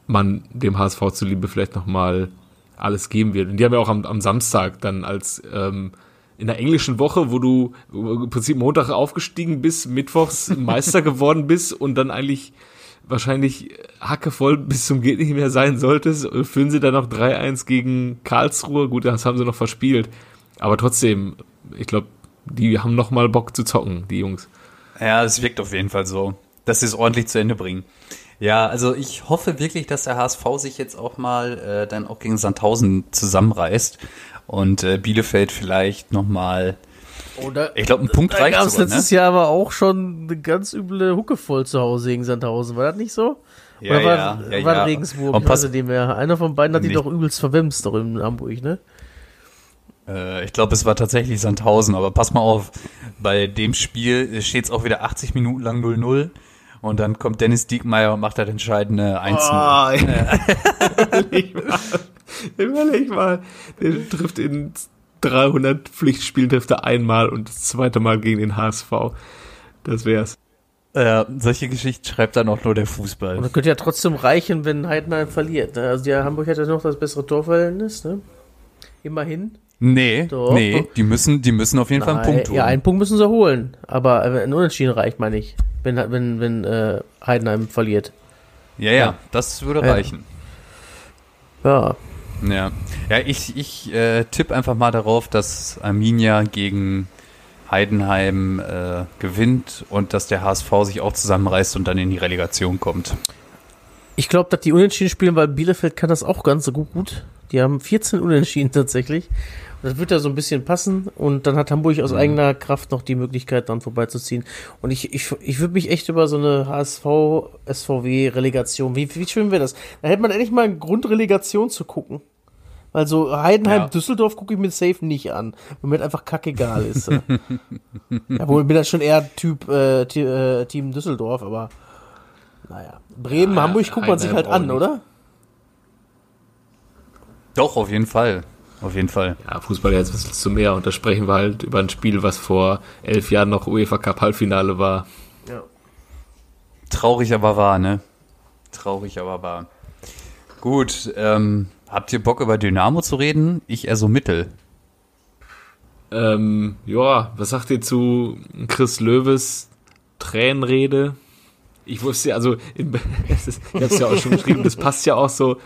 man dem HSV zuliebe vielleicht nochmal alles geben wird. Und die haben ja auch am, am Samstag dann als ähm, in der englischen Woche, wo du im Prinzip Montag aufgestiegen bist, mittwochs Meister geworden bist und dann eigentlich wahrscheinlich hackevoll bis zum geht nicht mehr sein solltest, führen sie dann noch 3-1 gegen Karlsruhe. Gut, das haben sie noch verspielt. Aber trotzdem, ich glaube, die haben noch mal Bock zu zocken, die Jungs. Ja, es wirkt auf jeden Fall so, dass sie es ordentlich zu Ende bringen. Ja, also ich hoffe wirklich, dass der HSV sich jetzt auch mal äh, dann auch gegen Sandhausen zusammenreißt und äh, Bielefeld vielleicht noch mal. Oder, Ich glaube, ein Punkt da reicht gab es sogar, ne? letztes Jahr aber auch schon eine ganz üble Hucke voll zu Hause gegen Sandhausen. War das nicht so? Ja, Oder war, ja, ja, war ja. Regensburg? Und pass- nicht mehr. Einer von beiden hat die doch übelst verwemst, doch in Hamburg, ne? Äh, ich glaube, es war tatsächlich Sandhausen, aber pass mal auf, bei dem Spiel steht es auch wieder 80 Minuten lang 0-0 und dann kommt Dennis Diekmeyer und macht das entscheidende 1-0. Ah, überleg mal. Überleg mal. Der trifft in 300 Pflichtspielen trifft er einmal und das zweite Mal gegen den HSV. Das wär's. Äh, solche Geschichten schreibt dann auch nur der Und Fußball. das könnte ja trotzdem reichen, wenn Heidenheim verliert. Ne? Also die Hamburg hat ja noch das bessere Torverhältnis, ne? Immerhin. Nee, Doch. nee, die müssen, die müssen auf jeden Fall einen Nein, Punkt holen. Ja, einen Punkt müssen sie holen. Aber äh, ein Unentschieden reicht, meine ich. Wenn, wenn, wenn äh, Heidenheim verliert. ja, ja, das würde Ja. reichen. Ja. Ja, ja ich, ich äh, tippe einfach mal darauf, dass Arminia gegen Heidenheim äh, gewinnt und dass der HSV sich auch zusammenreißt und dann in die Relegation kommt. Ich glaube, dass die Unentschieden spielen, weil Bielefeld kann das auch ganz so gut. Die haben 14 Unentschieden tatsächlich. Und das wird ja so ein bisschen passen. Und dann hat Hamburg aus eigener Kraft noch die Möglichkeit, dran vorbeizuziehen. Und ich, ich, ich würde mich echt über so eine HSV-SVW-Relegation, wie, wie schön wäre das? Da hätte man endlich mal eine Grundrelegation zu gucken. Weil so Heidenheim-Düsseldorf gucke ich mir safe nicht an, weil mir einfach kackegal ist. ja, wohl bin das schon eher Typ äh, äh, Team Düsseldorf, aber naja. Bremen, Ja, Hamburg guckt man sich halt Heidenheim an, auch oder? Doch, auf jeden Fall. Auf jeden Fall. Ja, Fußball jetzt was willst du mehr und da sprechen wir halt über ein Spiel, was vor elf Jahren noch UEFA Cup Halbfinale war. Ja. Traurig aber wahr, ne? Traurig aber wahr. Gut, ähm, habt ihr Bock über Dynamo zu reden? Ich eher so mittel. Ähm, ja, was sagt ihr zu Chris Löwes Tränenrede? Ich wusste ja, also, in, es ist, ich hab's ja auch schon geschrieben, das passt ja auch so,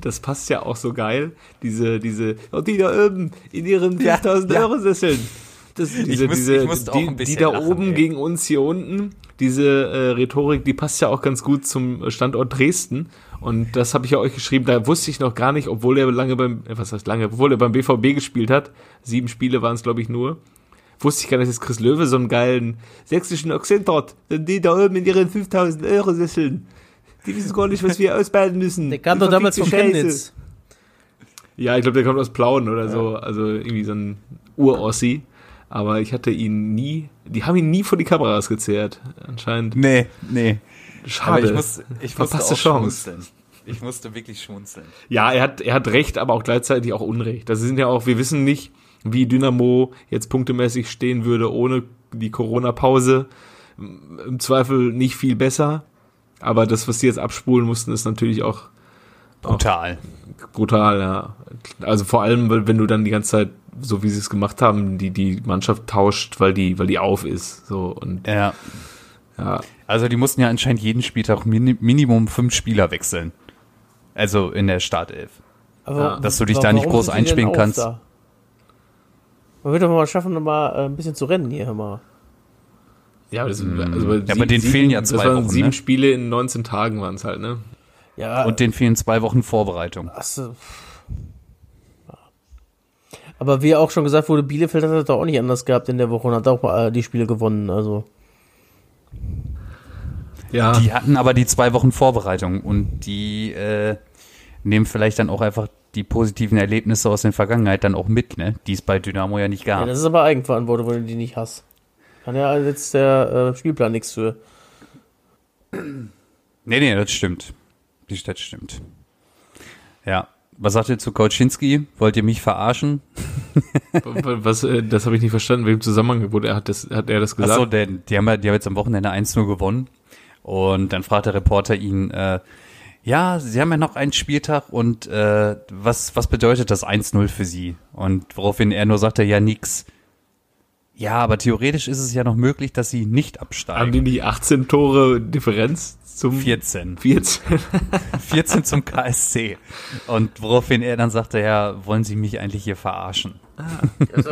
das passt ja auch so geil, diese, diese, und die da oben in ihren 5000 ja. Euro Sesseln. Das, diese, muss- diese, die, die da lachen, oben ey. gegen uns hier unten, diese äh, Rhetorik, die passt ja auch ganz gut zum Standort Dresden. Und das habe ich ja euch geschrieben, da wusste ich noch gar nicht, obwohl er lange beim, äh, was heißt lange, obwohl er beim BVB gespielt hat, sieben Spiele waren es, glaube ich, nur, wusste ich gar nicht, dass Chris Löwe so einen geilen sächsischen Akzent hat. Denn die da oben in ihren 5000 Euro Sesseln, die wissen gar nicht, was wir ausbaden müssen. Der kam doch damals von. Chemnitz. Ja, ich glaube, der kommt aus Plauen oder so, also irgendwie so ein Ur-Ossi. Aber ich hatte ihn nie, die haben ihn nie vor die Kameras gezerrt, anscheinend. Nee, nee. Schade. Aber ich, muss, ich musste Verpasste auch Chance. schmunzeln. Ich musste wirklich schmunzeln. Ja, er hat, er hat recht, aber auch gleichzeitig auch Unrecht. Das sind ja auch, wir wissen nicht, wie Dynamo jetzt punktemäßig stehen würde ohne die Corona-Pause. Im Zweifel nicht viel besser. Aber das, was die jetzt abspulen mussten, ist natürlich auch Brutal. brutal, ja. Also vor allem, weil- wenn du dann die ganze Zeit, so wie sie es gemacht haben, die, die Mannschaft tauscht, weil die, weil die auf ist. So und Ja. ja. Also die mussten ja anscheinend jeden Spieltag mini Minimum fünf Spieler wechseln. Also in der Startelf. Aber Dass du dich da nicht groß einspielen kannst. da? Man wird doch mal schaffen, noch mal äh, ein bisschen zu rennen hier, hör mal. Ja, aber, das, also Ja, aber denen fehlen ja zwei das waren Wochen, sieben ne? Spiele in 19 Tagen waren es halt, ne? Ja, Und denen fehlen zwei Wochen Vorbereitung. achso. Aber wie auch schon gesagt wurde, Bielefeld hat das doch auch nicht anders gehabt in der Woche und hat auch äh, die Spiele gewonnen. Also Ja, Die hatten aber die zwei Wochen Vorbereitung und die äh, nehmen vielleicht dann auch einfach die positiven Erlebnisse aus der Vergangenheit dann auch mit, ne? Die es bei Dynamo ja nicht ja, gab. das ist aber Eigenverantwortung, wenn du die nicht hast. Kann ja jetzt der äh, Spielplan nichts für. nee, nee, das stimmt. Die- Das stimmt. Ja. Was sagt ihr zu Kauczynski? Wollt ihr mich verarschen? was, äh, das habe ich nicht verstanden, welchem Zusammenhang wurde er, hat, das, hat er das gesagt? Achso, denn die haben, die haben jetzt am Wochenende 1-0 gewonnen. Und dann fragt der Reporter ihn, äh, ja, sie haben ja noch einen Spieltag und äh, was, was bedeutet das 1-0 für sie? Und woraufhin er nur sagte, ja, nix. Ja, aber theoretisch ist es ja noch möglich, dass sie nicht Haben absteigen. die nicht 18 Tore Differenz zum 14. 14? 14 zum KSC. Und woraufhin er dann sagte, ja, wollen Sie mich eigentlich hier verarschen?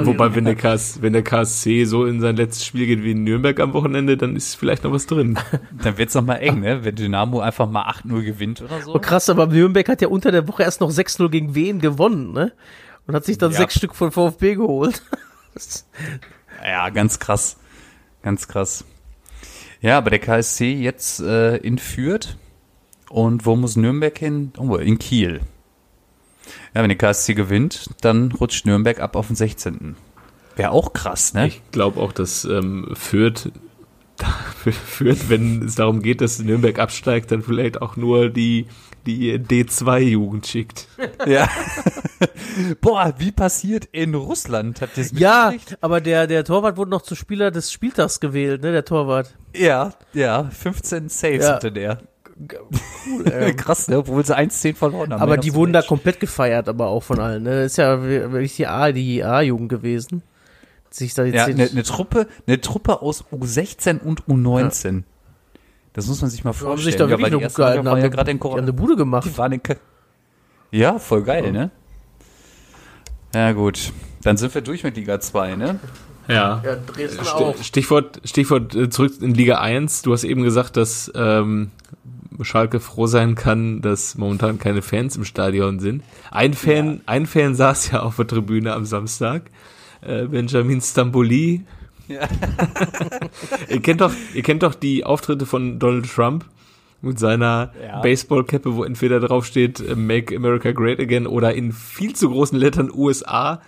Wobei, wenn der, KS, wenn der KSC so in sein letztes Spiel geht wie in Nürnberg am Wochenende, dann ist vielleicht noch was drin. Dann wird's noch mal eng, ne? Wenn Dynamo einfach mal 8-0 gewinnt oder so. Oh, krass, aber Nürnberg hat ja unter der Woche erst noch 6-0 gegen Wien gewonnen, ne? Und hat sich dann Ja. sechs Stück von VfB geholt. Ja, ganz krass. Ganz krass. Ja, aber der KSC jetzt äh, in Fürth. Und wo muss Nürnberg hin? Oh, in Kiel. Ja, wenn der KSC gewinnt, dann rutscht Nürnberg ab auf den 16. Wäre auch krass, ne? Ich glaube auch, dass ähm, Fürth, Fürth, wenn es darum geht, dass Nürnberg absteigt, dann vielleicht auch nur die, die D2-Jugend schickt. Ja. Boah, wie passiert in Russland? Habt ihr es Ja, aber der, der Torwart wurde noch zu Spieler des Spieltags gewählt, ne? Der Torwart. Ja, ja, 15 Saves Ja. hatte der. Cool, ähm. Krass, ne? Obwohl sie 1-10 verloren haben. Aber die wurden da komplett gefeiert, aber auch von allen. Ne? Das ist ja wirklich die A, die A-Jugend gewesen. Sich da die Ja, eine ne Truppe, eine Truppe aus U16 und U19. Das muss man sich mal haben vorstellen. sich da ja, wirklich weil noch die erste gehalten. Haben ja gerade in die haben Corona. eine Bude gemacht. Die waren in ja, voll geil, ne? Ja, gut. Dann sind wir durch mit Liga 2, ne? Ja. Ja, Dresden Sti- auch. Stichwort, Stichwort äh, zurück in Liga 1. Du hast eben gesagt, dass ähm, Schalke froh sein kann, dass momentan keine Fans im Stadion sind. Ein Fan, ein Fan saß ja auf der Tribüne am Samstag. Äh, Benjamin Stamboli. Ja. ihr kennt doch, ihr kennt doch die Auftritte von Donald Trump mit seiner Ja. Baseballcappe, wo entweder draufsteht äh, Make America Great Again oder in viel zu großen Lettern USA.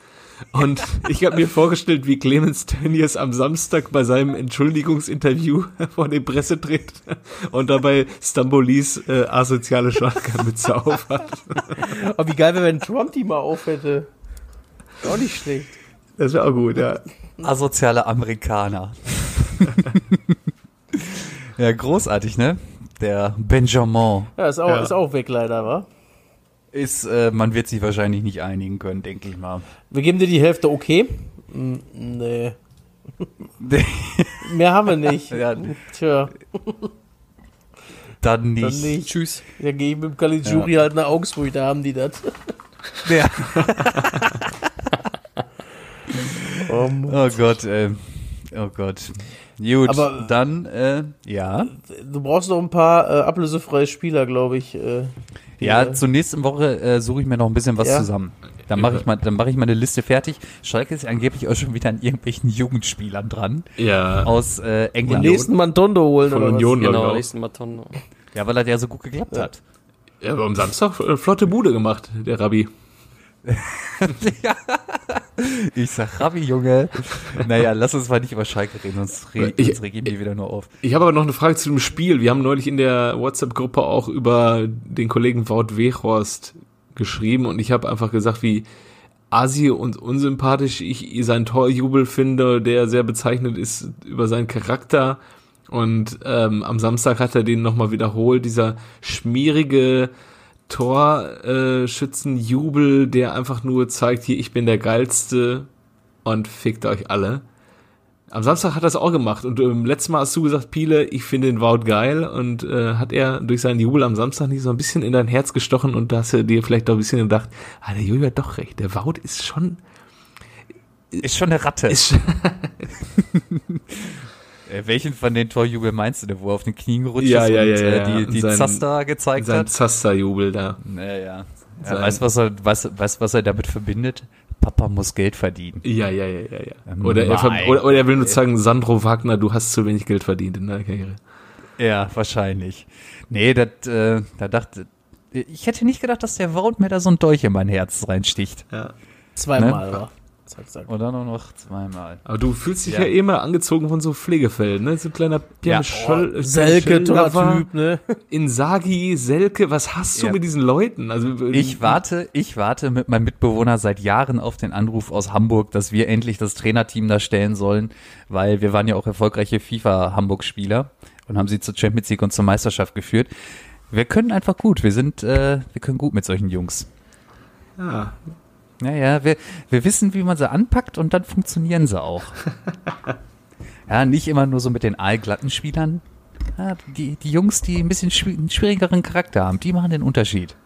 Und ich habe mir vorgestellt, wie Clemens Tönnies am Samstag bei seinem Entschuldigungsinterview vor die Presse tritt und dabei Stambolis äh, asoziale Schalker-Mütze aufhat. Aber wie geil wäre, wenn Trump die mal auf hätte. Auch nicht schlecht. Das wäre auch gut, ja. Asoziale Amerikaner. ja, großartig, ne? Der Benjamin Ja, ist auch, Ja. ist auch weg leider, wa? ist, äh, man wird sich wahrscheinlich nicht einigen können, denke ich mal. Wir geben dir die Hälfte okay. Hm, nee. Mehr haben wir nicht. Ja. Tja, Dann nicht. dann nicht. Tschüss. Ja, gehe ich mit dem Caligiuri halt nach Augsburg, da haben die das. Ja. Um, Oh Gott, ey. Oh Gott. Gut, Aber- dann, äh, ja. du brauchst noch ein paar äh, ablösefreie Spieler, glaube ich. Äh, Ja, äh, zur nächsten Woche äh, suche ich mir noch ein bisschen was Ja. zusammen. Dann mache ich mal, dann mache ich mal eine Liste fertig. Schalke ist angeblich auch schon wieder an irgendwelchen Jugendspielern dran Ja. aus äh, den England. nächsten Mantondo holen Von oder Union, was? Genau, auch. nächsten Maton. Ja, weil er ja so gut geklappt hat. Ja, aber am Samstag äh, flotte Bude gemacht, der Rabbi. Ich sag, Rabbi, Junge. Naja, lass uns mal nicht über Schalke reden, sonst, re Ich- sonst reg ich mich wieder nur auf. Ich habe aber noch eine Frage zu dem Spiel. Wir haben neulich in der WhatsApp-Gruppe auch über den Kollegen Wout Weghorst geschrieben und ich habe einfach gesagt, wie asi und unsympathisch ich seinen Torjubel finde, der sehr bezeichnend ist über seinen Charakter. Und ähm, am Samstag hat er den nochmal wiederholt, dieser schmierige Torschützenjubel, der einfach nur zeigt, hier, ich bin der Geilste und fickt euch alle. Am Samstag hat er es auch gemacht und ähm, letztes Mal hast du gesagt, Piele, ich finde den Wout geil und äh, hat er durch seinen Jubel am Samstag nicht so ein bisschen in dein Herz gestochen und da hast du dir vielleicht auch ein bisschen gedacht, ah, der Julia hat doch recht, der Wout ist schon, Ist schon eine Ratte. ist äh, welchen von den Torjubel meinst du denn, wo er auf den Knien gerutscht Ja, ist ja, und ja, ja, äh, ja. die, die Sein- Zaster gezeigt sein hat? Zaster-Jubel da. Naja. Ja, Sein- weißt du, was er, weißt, weißt, was er damit verbindet? Papa muss Geld verdienen. Ja, ja, ja, ja, ja. Oder, er, oder, oder er will nur sagen, Sandro Wagner, du hast zu wenig Geld verdient in deiner Karriere. Ja, wahrscheinlich. Nee, das, äh, da dachte, ich hätte nicht gedacht, dass der Wout mir da so ein Dolch in mein Herz reinsticht. Ja. Zweimal, Ne? aber. Zack, zack. Oder nur noch zweimal. Aber du fühlst dich Ja. ja, eh immer angezogen von so Pflegefällen, ne? So ein kleiner Pierre Ja. Scholl, äh, Selke, toller Typ, ne? Insagi, Selke, was hast du Ja. mit diesen Leuten? Also Ich warte, ich warte mit meinem Mitbewohner seit Jahren auf den Anruf aus Hamburg, dass wir endlich das Trainerteam da stellen sollen, weil wir waren ja auch erfolgreiche FIFA-Hamburg-Spieler und haben sie zur Champions League und zur Meisterschaft geführt. Wir können einfach gut, wir sind, äh, wir können gut mit solchen Jungs. Ja, Naja, wir, wir wissen, wie man sie anpackt und dann funktionieren sie auch. ja, nicht immer nur so mit den aalglatten Spielern. Ja, die, die Jungs, die ein bisschen schwi- einen schwierigeren Charakter haben, die machen den Unterschied.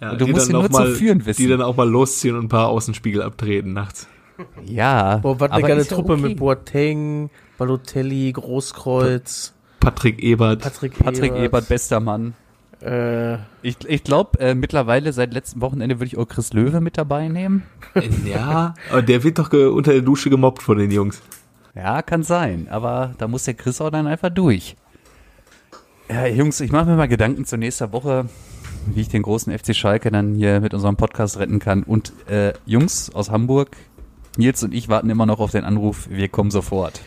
ja, Du musst ihn nur mal, zu führen wissen. Die dann auch mal losziehen und ein paar Außenspiegel abtreten nachts. Ja. Boah, was eine geile Truppe okay. mit Boateng, Balotelli, Großkreuz, Patrick Ebert. Patrick, Patrick Ebert, bester Mann. Äh, Ich, ich glaube, äh, mittlerweile seit letztem Wochenende würde ich auch Chris Löwe mit dabei nehmen. ja, aber der wird doch unter der Dusche gemobbt von den Jungs. Ja, kann sein, aber da muss der Chris auch dann einfach durch. Ja, Jungs, ich mache mir mal Gedanken zur nächsten Woche, wie ich den großen FC Schalke dann hier mit unserem Podcast retten kann. Und äh, Jungs aus Hamburg, Nils und ich warten immer noch auf den Anruf, wir kommen sofort.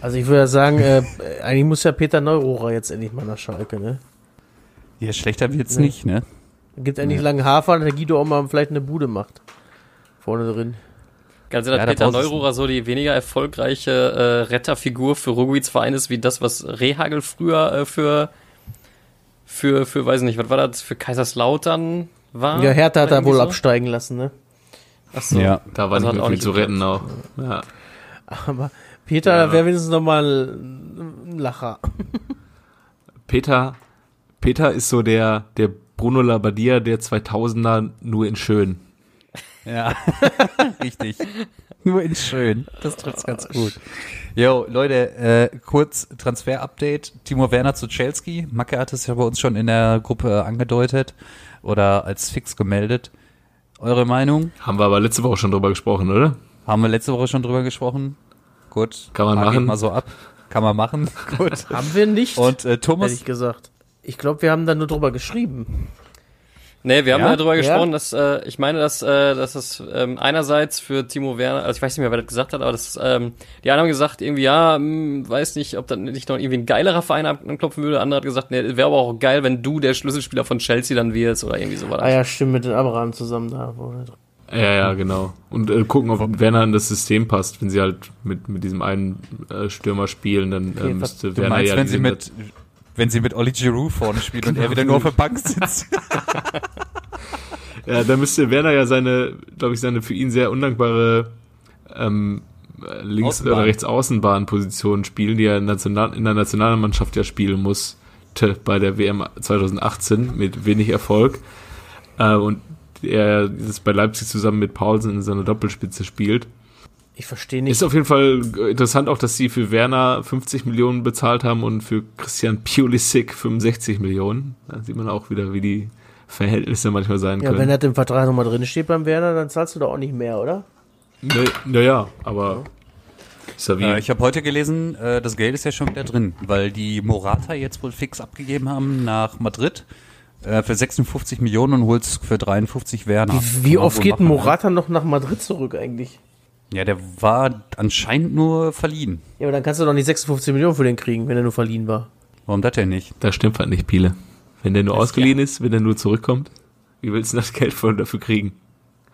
also ich würde ja sagen, äh, eigentlich muss ja Peter Neurohrer jetzt endlich mal nach Schalke, ne? Ja, schlechter wird's Nee. nicht, ne? Gibt endlich langen Hafer, der Guido auch mal vielleicht eine Bude macht. Vorne drin. Ganz ehrlich, Ja, Peter Neururer so die weniger erfolgreiche äh, Retterfigur für Ruguiz Verein ist, wie das, was Rehagel früher äh, für, für, für, weiß nicht, was war das, für Kaiserslautern war? Ja, Hertha hat er wohl so? absteigen lassen, ne? Ach so. Ja. Da war Also nicht mehr auch viel nicht zu retten auch. Ja. Aber Peter Ja. wäre wenigstens nochmal ein Lacher. Peter, Peter ist so der, der Bruno Labbadia der 2000er nur in schön. Ja, richtig. Nur in schön. Das trifft's ganz gut. Jo, Leute, äh, kurz Transfer-Update. Timo Werner zu Chelsea. Macke hat es ja bei uns schon in der Gruppe angedeutet oder als fix gemeldet. Eure Meinung? Haben wir aber letzte Woche schon drüber gesprochen, oder? Haben wir letzte Woche schon drüber gesprochen? Gut. Kann man ich machen. mal so ab. Kann man machen. Gut. Haben wir nicht, Und äh, Thomas, ehrlich gesagt. Ich glaube, wir haben da nur drüber geschrieben. Nee, wir haben Ja? darüber Ja? gesprochen, dass äh, ich meine, dass, äh, dass es ähm, einerseits für Timo Werner, also ich weiß nicht mehr, wer das gesagt hat, aber das, ähm, die einen haben gesagt, irgendwie, ja, hm, weiß nicht, ob dann nicht noch irgendwie ein geilerer Verein anklopfen würde. Andere hat gesagt, nee, wäre aber auch geil, wenn du der Schlüsselspieler von Chelsea dann wirst oder irgendwie so war das. Ah ja, stimmt, mit den Abraham zusammen da. wo- Ja, ja, genau. Und äh, gucken, ob Werner in das System passt. Wenn sie halt mit, mit diesem einen äh, Stürmer spielen, dann äh, Okay, müsste Werner meinst, ja wenn sie mit wenn sie mit Oli Giroud vorne spielt und er wieder nur auf der Bank sitzt. Ja, da müsste Werner ja seine, glaube ich, seine für ihn sehr undankbare ähm, äh, links- Außenbahn. oder rechts-außenbahn-Position spielen, die er in, National in der Nationalmannschaft ja spielen musste bei der WM 2018 mit wenig Erfolg. Äh, und er das bei Leipzig zusammen mit Paulsen in seiner Doppelspitze spielt. Ich verstehe nicht. Ist auf jeden Fall interessant auch, dass sie für Werner 50 Millionen bezahlt haben und für Christian Pulisic 65 Millionen. Da sieht man auch wieder, wie die Verhältnisse manchmal sein ja, können. wenn das im Vertrag nochmal drin steht beim Werner, dann zahlst du da auch nicht mehr, oder? Naja, na ja, aber ist ja. Äh, ich habe heute gelesen, äh, das Geld ist ja schon wieder drin, weil die Morata jetzt wohl fix abgegeben haben nach Madrid äh, für 56 Millionen und holst für 53 Werner. Wie, wie oft geht ne? Morata noch nach Madrid zurück eigentlich? Ja, der war anscheinend nur verliehen. Ja, aber dann kannst du doch nicht 56 Millionen für den kriegen, wenn er nur verliehen war. Warum das denn nicht? das stimmt halt nicht, Piele. Wenn der nur ausgeliehen ist, wenn der nur zurückkommt, wie willst du das Geld von dafür kriegen?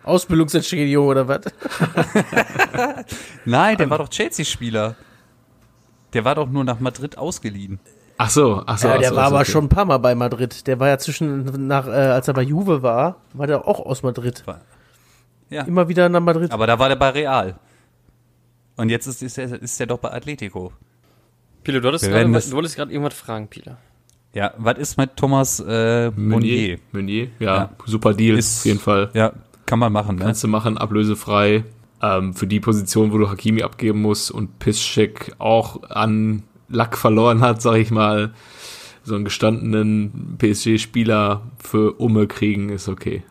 Ausbildungsentschädigung oder was? Nein, der war doch Chelsea-Spieler. Der war doch nur nach Madrid ausgeliehen. Ach so, ach so. Ja, ach der so, war ach so, aber okay. schon ein paar Mal bei Madrid. Der war ja zwischen, nach, äh, als er bei Juve war, war der auch aus Madrid. Ja. Immer wieder nach Madrid. Aber da war der bei Real. Und jetzt ist, ist, er, ist er doch bei Atletico. Pile, du, wolltest gerade irgendwas fragen, Pile. Ja, was ist mit Thomas äh, Meunier? Meunier. Ja, Ja. super Deal, Ist- auf jeden Fall. Ja, kann man machen, ne? Kannst du machen, ablösefrei. Ähm, für die Position, wo du Hakimi abgeben musst und Piszczek auch an Lack verloren hat, sag ich mal, so einen gestandenen PSG-Spieler für Umme kriegen, ist okay.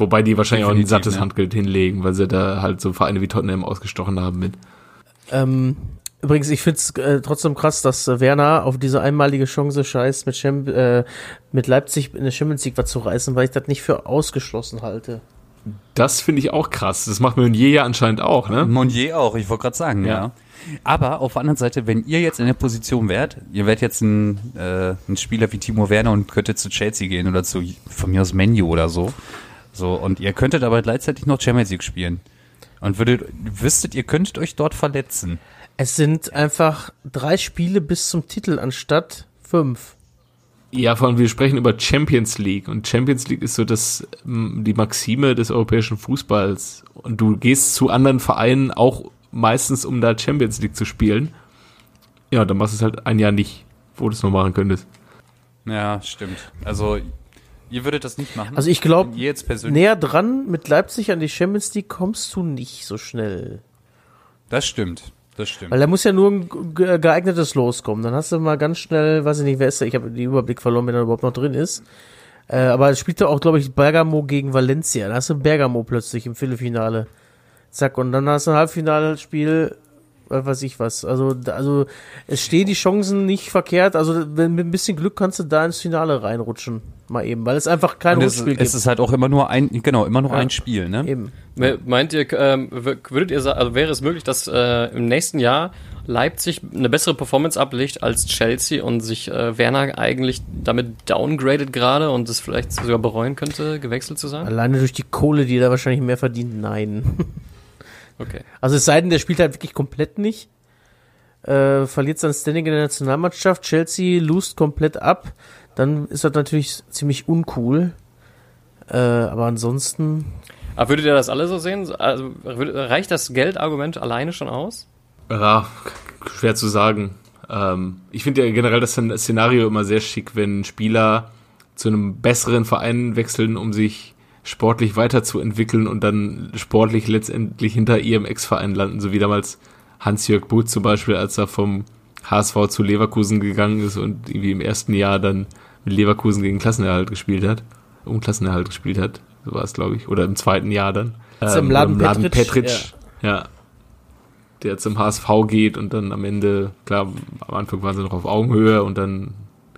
Wobei die wahrscheinlich auch ein Definitiv, sattes ne? Handgeld hinlegen, weil sie da halt so Vereine wie Tottenham ausgestochen haben mit. Ähm, übrigens, ich find's äh, trotzdem krass, dass äh, Werner auf diese einmalige Chance scheißt, mit, Champ äh, mit Leipzig in der Champions League was zu reißen, weil ich das nicht für ausgeschlossen halte. Das finde ich auch krass. Das macht Meunier ja anscheinend auch, ne? Monnier auch, ich wollte gerade sagen, ja. Ja. Aber auf der anderen Seite, wenn ihr jetzt in der Position wärt, ihr wärt jetzt ein, äh, ein Spieler wie Timo Werner und könntet zu Chelsea gehen oder zu, von mir aus Menu oder so. So, und ihr könntet aber gleichzeitig noch Champions League spielen. Und würdet, wüsstet, ihr könntet euch dort verletzen. Es sind einfach drei Spiele bis zum Titel anstatt fünf. Ja, vor allem wir sprechen über Champions League und Champions League ist so das die Maxime des europäischen Fußballs und du gehst zu anderen Vereinen auch meistens um da Champions League zu spielen. Ja, dann machst du es halt ein Jahr nicht, wo du es noch machen könntest. Ja, stimmt. Also, ihr würdet das nicht machen. Also ich glaube, Wenn näher dran mit Leipzig an die Champions League kommst du nicht so schnell. Das stimmt. Das stimmt. Weil da muss ja nur ein ge- geeignetes loskommen. Dann hast du mal ganz schnell, weiß ich nicht, wer ist da? Ich habe den Überblick verloren, wer da überhaupt noch drin ist. Äh, aber es spielt da auch, glaube ich, Bergamo gegen Valencia. Da hast du Bergamo plötzlich im Viertelfinale. Zack, und dann hast du ein Halbfinalspiel, äh, weiß ich was. Also, also es stehen die Chancen nicht verkehrt. Also wenn, mit ein bisschen Glück kannst du da ins Finale reinrutschen. Mal eben, weil es einfach kein Und es, Rückspiel es gibt. ist halt auch immer nur ein, genau, immer nur Ja. ein Spiel, ne? eben. Me- Meint ihr, ähm, würdet ihr sagen, also wäre es möglich, dass äh, im nächsten Jahr Leipzig eine bessere Performance ablegt als Chelsea und sich äh, Werner eigentlich damit downgradet gerade und es vielleicht sogar bereuen könnte, gewechselt zu sein? Alleine durch die Kohle, die er da wahrscheinlich mehr verdient, nein. Okay. Also es sei denn, der spielt halt wirklich komplett nicht. Äh, verliert sein Standing in der Nationalmannschaft. Chelsea lost komplett ab. Dann ist das natürlich ziemlich uncool. Äh, aber ansonsten. Aber würdet ihr das alle so sehen? Also, reicht das Geldargument alleine schon aus? Ja, schwer zu sagen. Ähm, ich finde ja generell das Szenario immer sehr schick, wenn Spieler zu einem besseren Verein wechseln, um sich sportlich weiterzuentwickeln und dann sportlich letztendlich hinter ihrem Ex-Verein landen, so wie damals Hans-Jörg Butt zum Beispiel, als er vom HSV zu Leverkusen gegangen ist und irgendwie im ersten Jahr dann mit Leverkusen gegen Klassenerhalt gespielt hat, um Klassenerhalt gespielt hat, so war es glaube ich, oder im zweiten Jahr dann. Ist im oder Laden im Laden Petric, Petric, ja. Der zum HSV geht und dann am Ende, klar, am Anfang waren sie noch auf Augenhöhe und dann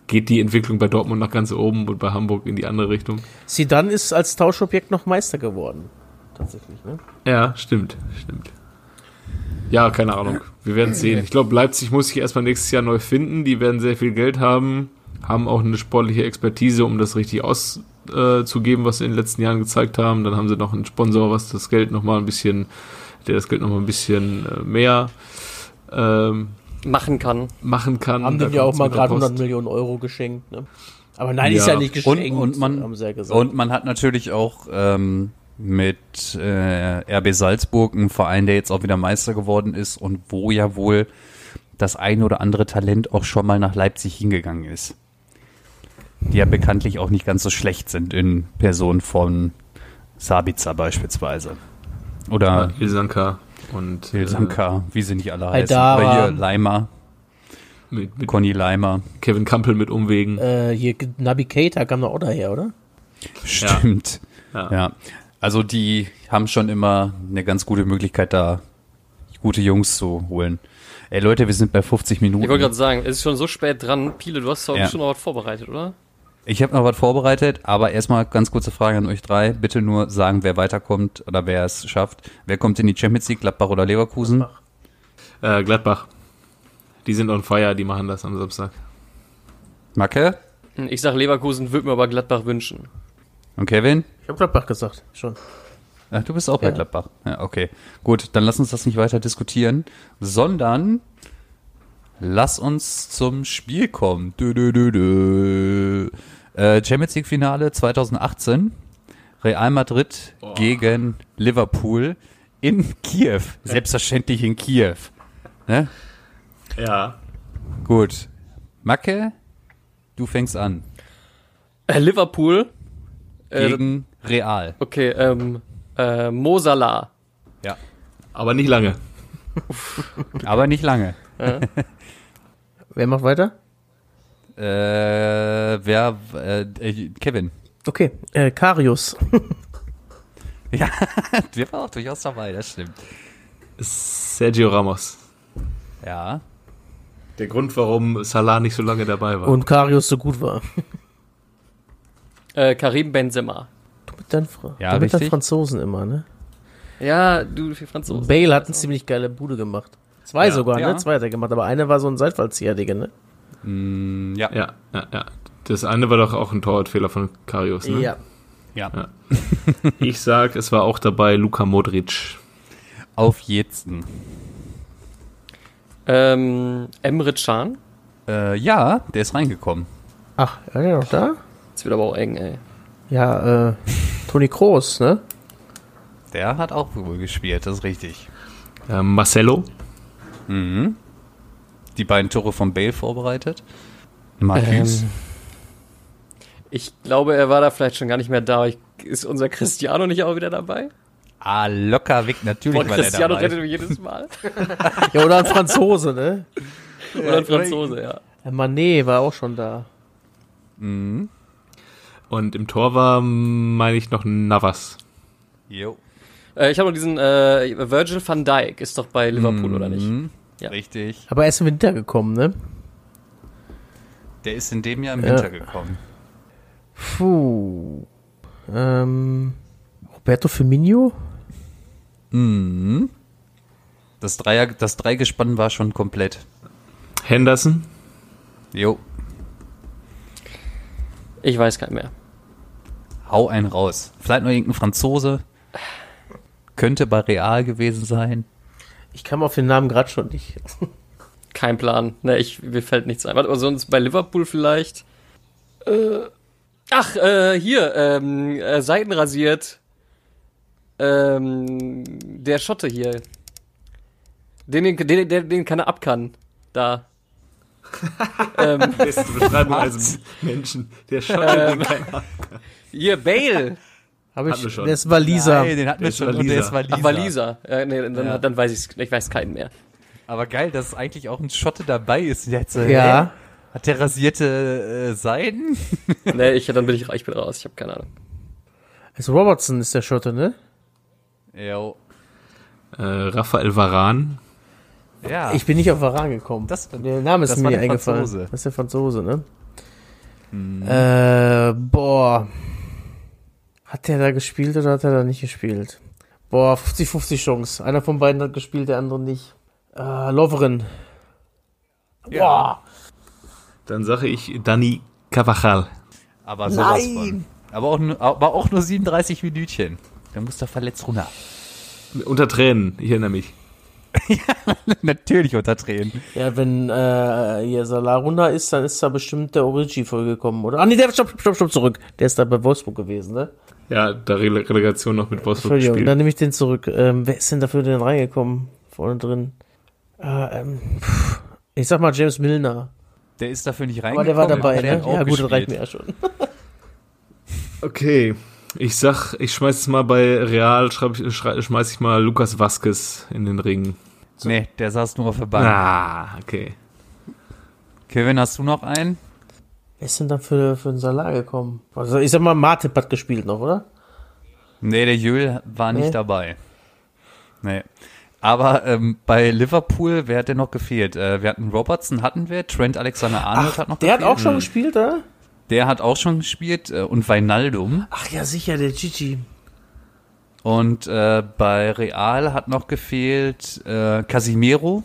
geht die Entwicklung bei Dortmund nach ganz oben und bei Hamburg in die andere Richtung. Sidan ist als Tauschobjekt noch Meister geworden. Tatsächlich, ne? Ja, stimmt, stimmt. Ja, keine Ahnung. Wir werden sehen. Ich glaube, Leipzig muss sich erstmal nächstes Jahr neu finden. Die werden sehr viel Geld haben, haben auch eine sportliche Expertise, um das richtig auszugeben, was sie in den letzten Jahren gezeigt haben. Dann haben sie noch einen Sponsor, was das Geld nochmal ein bisschen, der das Geld nochmal ein bisschen äh, mehr ähm, Machen kann. machen kann. Haben dem ja auch mal gerade Post. 100 Millionen Euro geschenkt, ne? Aber nein, ist Ja. ja nicht Und, geschenkt. und, man, haben sie ja gesagt. und man hat natürlich auch ähm, mit äh, RB Salzburg einen Verein, der jetzt auch wieder Meister geworden ist und wo ja wohl das ein oder andere Talent auch schon mal nach Leipzig hingegangen ist. Die ja bekanntlich auch nicht ganz so schlecht sind in Person von Sabitzer beispielsweise. Oder Ja, Ilsanka und Hilsanka, wie sie nicht alle heißen. Haidara. Oder hier Leimer, äh, mit, mit Conny Leimer. Kevin Campbell mit Umwegen. äh, hier, Nabi Keita kam doch auch daher, oder? Stimmt. Ja. Ja. Also die haben schon immer eine ganz gute Möglichkeit, da gute Jungs zu holen. Ey Leute, wir sind bei 50 Minuten. Ich wollte gerade sagen, es ist schon so spät dran. Pile, du hast doch Ja. schon noch was vorbereitet, oder? Ich habe noch was vorbereitet, aber erstmal ganz kurze Frage an euch drei. Bitte nur sagen, wer weiterkommt oder wer es schafft. Wer kommt in die Champions League, Gladbach oder Leverkusen? Äh, Gladbach. Die sind on fire, die machen das am Samstag. Macke Ich sag Leverkusen, würde mir aber Gladbach wünschen. und Kevin? Ich habe Gladbach gesagt, schon. Ach, du bist auch bei Ja. Gladbach. Ja, okay. Gut, dann lass uns das nicht weiter diskutieren, sondern lass uns zum Spiel kommen. Dö, dö, dö, dö. Äh, Champions League Finale 2018. Real Madrid gegen Liverpool in Kiew. Selbstverständlich in Kiew. Ne? Ja. Gut. Macke, du fängst an. Äh, Liverpool. Äh, Gegen Real. okay, ähm, äh, Mosala. Ja. Aber nicht lange. Aber nicht lange. Wer macht weiter? Äh, wer, äh, äh, Kevin. Okay, äh, Karius. Ja, der war auch durchaus dabei, das stimmt. Sergio Ramos. Ja. Der Grund, warum Salah nicht so lange dabei war. Und Karius so gut war. Äh, Karim Benzema. Du mit deinen, Fra Ja, du mit deinen. Franzosen immer, ne? Ja, du für Franzosen. Bale hat eine ziemlich geile Bude gemacht. Zwei Ja. sogar, Ja. ne? Zwei hat er gemacht, aber eine war so ein Seitfallzieher, Digga, ne? Mm, ja. ja, ja, ja. Das eine war doch auch ein Torwartfehler von Karius, ne? Ja. ja. Ich sag, es war auch dabei Luka Modric. Auf jeden. Ähm, Emre Can. Äh, ja, der ist reingekommen. Ach, war der noch da? Jetzt wird aber auch eng, ey. Ja, äh, Toni Kroos, ne? Der hat auch wohl gespielt, das ist richtig. Ähm, Marcelo. Mhm. Die beiden Tore von Bale vorbereitet. Marcus. Ähm, ich glaube, er war da vielleicht schon gar nicht mehr da. Ich, ist unser Cristiano nicht auch wieder dabei? ah, locker weg, natürlich Boah, war der Cristiano dabei. rettet mich jedes Mal. Ja, oder ein Franzose, ne? Oder ein Franzose, ja. Äh, Mané war auch schon da. Mhm. Und im Tor war, meine ich, noch Navas. Jo. Äh, ich habe noch diesen äh, Virgil van Dijk. Ist doch bei Liverpool, oder nicht? Ja. Richtig. Aber er ist im Winter gekommen, ne? Der ist in dem Jahr im Ja. Winter gekommen. Puh. Ähm, Roberto Firmino? Mhm. Das, Dreier, das Dreigespann war schon komplett. Henderson. Jo. Ich weiß keinen mehr. Hau einen raus. Vielleicht noch irgendein Franzose. Könnte bei Real gewesen sein. Ich kam auf den Namen gerade schon nicht. Kein Plan. Ne, ich, mir fällt nichts ein. Warte, aber sonst bei Liverpool vielleicht. Äh, ach, äh, hier, ähm, äh, Seiten rasiert. Ähm, der Schotte hier. Den, den, den, den, den keiner ab kann. Da. ähm, Beste Beschreibung als Menschen. Der Schotte, den keiner- hier, Bale. Hab Hatten ich, wir schon. das war Lisa. Nein, den hatten wir schon. Und Waliser. der ist Waliser. Ach, Waliser. Ja, nee, dann, Ja. dann weiß ich ich weiß keinen mehr. Aber geil, dass eigentlich auch ein Schotte dabei ist. Jetzt, Ja. hä? Hat der rasierte äh, Seiden? nee, ich, dann bin ich, ich bin raus. Ich habe keine Ahnung. Also Robertson ist der Schotte, ne? Jo. äh, Raphael Varan. Ja. Ich bin nicht auf Varan gekommen. Das- der Name ist das mir war nicht eingefallen. Franzose. Das ist der Franzose, ne? Äh, boah. Hat der da gespielt oder hat er da nicht gespielt? Boah, 50-50 Chance. Einer von beiden hat gespielt, der andere nicht. Äh, Lovren. Boah. Dann sage ich Dani Cavachal. aber sowas Nein. von. Aber auch, nur, aber auch nur 37 Minütchen. Der muss da verletzt runter. Unter Tränen, ich erinnere mich. Natürlich unter Tränen. Ja, wenn äh, hier Salah runter ist, dann ist da bestimmt der Origi vollgekommen, oder? Ah, nee, der stopp, stopp, stopp, zurück. Der ist da bei Wolfsburg gewesen, ne? Ja, da Rele Relegation noch mit Wolfsburg Entschuldigung, gespielt. dann nehme ich den zurück. Ähm, wer ist denn dafür denn reingekommen? Vorne drin. Äh, ähm, ich sag mal James Milner. Der ist dafür nicht Aber reingekommen. der war dabei, aber der ne? Ja, gut, das reicht mir ja schon. Okay, ich sag, ich schmeiß es mal bei Real, schreib, schmeiß ich mal Lukas Vasquez in den Ring. Nee, der saß nur auf der Bank. Ah, okay. Kevin, hast du noch einen? Wer ist denn da für, für einen Salah gekommen? Also, ich sag mal, Martip hat gespielt noch, oder? Nee, der Jöl war nicht Nee. dabei. Nee. Aber ähm, bei Liverpool, wer hat denn noch gefehlt? Äh, wir hatten Robertson, hatten wir. Trent Alexander-Arnold hat noch Der hat gefehlt. auch schon gespielt, oder? Der hat auch schon gespielt. Äh, und Weinaldum. Ach ja, sicher, der Gigi. Und äh, bei Real hat noch gefehlt äh, Casimiro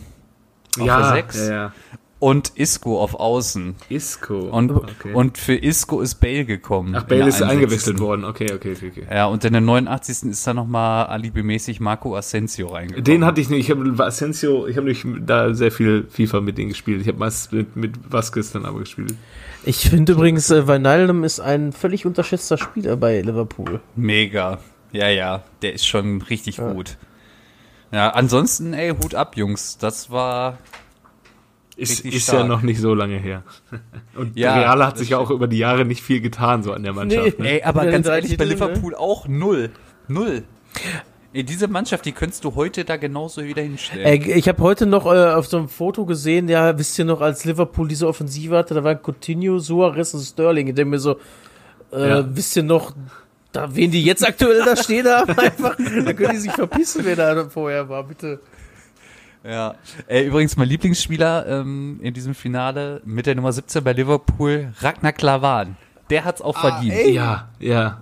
auf der 6 ja, ja. Und Isco auf Außen. Isco. Und, okay. und für Isco ist Bale gekommen. Ach, Bale ist 61.. eingewechselt worden. Okay, okay, okay, okay. Ja, und in der 89. ist da nochmal alibimäßig Marco Asensio reingekommen. Den hatte ich nicht. Ich habe Asensio, ich habe nicht da sehr viel FIFA mit denen gespielt. Ich habe meist mit, mit Vasquez dann aber gespielt. Ich finde übrigens, äh, Wijnaldum ist ein völlig unterschätzter Spieler bei Liverpool. Mega. Ja, ja, der ist schon richtig gut. Ja, ansonsten, ey, Hut ab, Jungs. Das war. Ist, ist ja noch nicht so lange her. Und Ja, Real hat sich ja auch über die Jahre nicht viel getan, so an der Mannschaft. Nee. Ne? Ey, aber Ja, ganz ehrlich, bei ne? Liverpool auch null. Null. Ey, diese Mannschaft, die könntest du heute da genauso wieder hinstellen. Äh, ich habe heute noch äh, auf so einem Foto gesehen, ja, wisst ihr noch, als Liverpool diese Offensive hatte, da war Coutinho, Suarez und Sterling. Ich denke mir so, äh, Ja. wisst ihr noch, Da, wen die jetzt aktuell da stehen haben, einfach, da können die sich verpissen, wer da vorher war, bitte. Ja. Äh, übrigens, mein Lieblingsspieler ähm, in diesem Finale mit der Nummer 17 bei Liverpool, Ragnar Klavan. Der hat's auch verdient. ey. Ja, ja.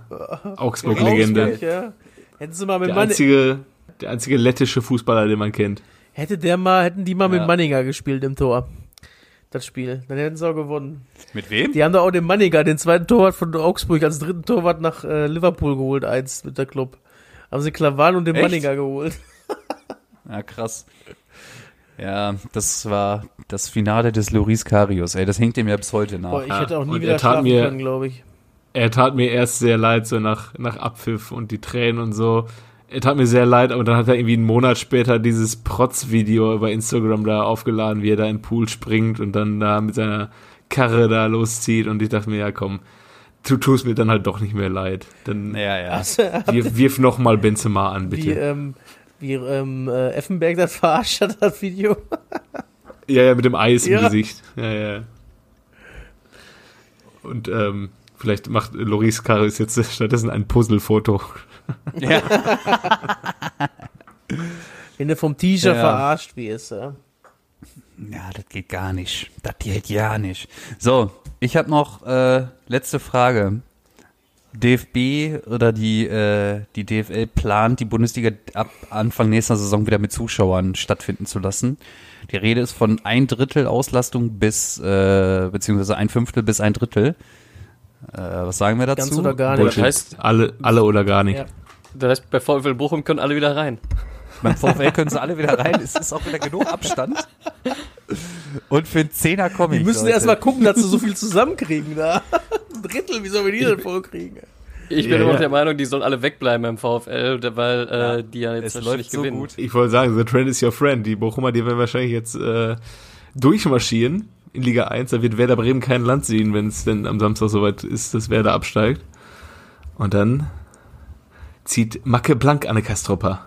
Augsburg-Legende. Augsburg, ja. Hätten sie mal mit Der Mann, einzige, der einzige lettische Fußballer, den man kennt. hätte der mal, hätten die mal Ja. mit Manninger gespielt im Tor. Das Spiel. Dann hätten sie auch gewonnen. Mit wem? Die haben da auch den Manninger, den zweiten Torwart von Augsburg, als dritten Torwart nach äh, Liverpool geholt, eins mit der Club. Haben sie Klavan und den Echt? Manninger geholt. Ja, krass. Ja, das war das Finale des Loris Karius. Ey, das hängt ihm ja bis heute nach. Boah, ich Ja, hätte auch nie und wieder er tat schlafen mir- können, glaube ich. Er tat mir erst sehr leid, so nach, nach Abpfiff und die Tränen und so. Er tat mir sehr leid, aber dann hat er irgendwie einen Monat später dieses Protz-Video über Instagram da aufgeladen, wie er da in den Pool springt und dann da mit seiner Karre da loszieht. Und ich dachte mir, ja komm, du tust mir dann halt doch nicht mehr leid. Dann ja, ja. wirf, wirf noch mal Benzema an, bitte. ähm, wie ähm, äh, Effenberg das verarscht hat, das Video. Ja, ja, mit dem Eis Ja. im Gesicht. Ja, ja. Und ähm, vielleicht macht Loris Karis jetzt stattdessen ein Puzzlefoto. ja. Wenn du vom T-Shirt Ja. verarscht wirst, ja. Ja, das geht gar nicht. Das geht ja nicht. So, ich habe noch äh, letzte Frage. DFB oder die, äh, die DFL plant, die Bundesliga ab Anfang nächster Saison wieder mit Zuschauern stattfinden zu lassen. Die Rede ist von ein Drittel Auslastung bis, äh, beziehungsweise ein Fünftel bis ein Drittel. Äh, was sagen wir dazu? Ganz oder gar nicht. Bullshit. heißt- alle, alle oder gar nicht. Ja. Das heißt, bei VfL Bochum können alle wieder rein. Beim VfL können sie alle wieder rein. Es ist auch wieder genug Abstand. Und für einen Zehner komme ich. Die müssen Leute. erst mal gucken, dass sie so viel zusammenkriegen da. Ein Drittel, wie sollen wir die denn voll kriegen? Ich bin Ja, immer noch ja. der Meinung, die sollen alle wegbleiben beim VfL, weil äh, die ja jetzt wahrscheinlich so gewinnen. gut. Ich wollte sagen, the trend is your friend. Die Bochumer, die werden wahrscheinlich jetzt äh, durchmarschieren in Liga 1. Da wird Werder Bremen kein Land sehen, wenn es denn am Samstag soweit ist, dass Werder absteigt. Und dann zieht Macke blank an Kastropper.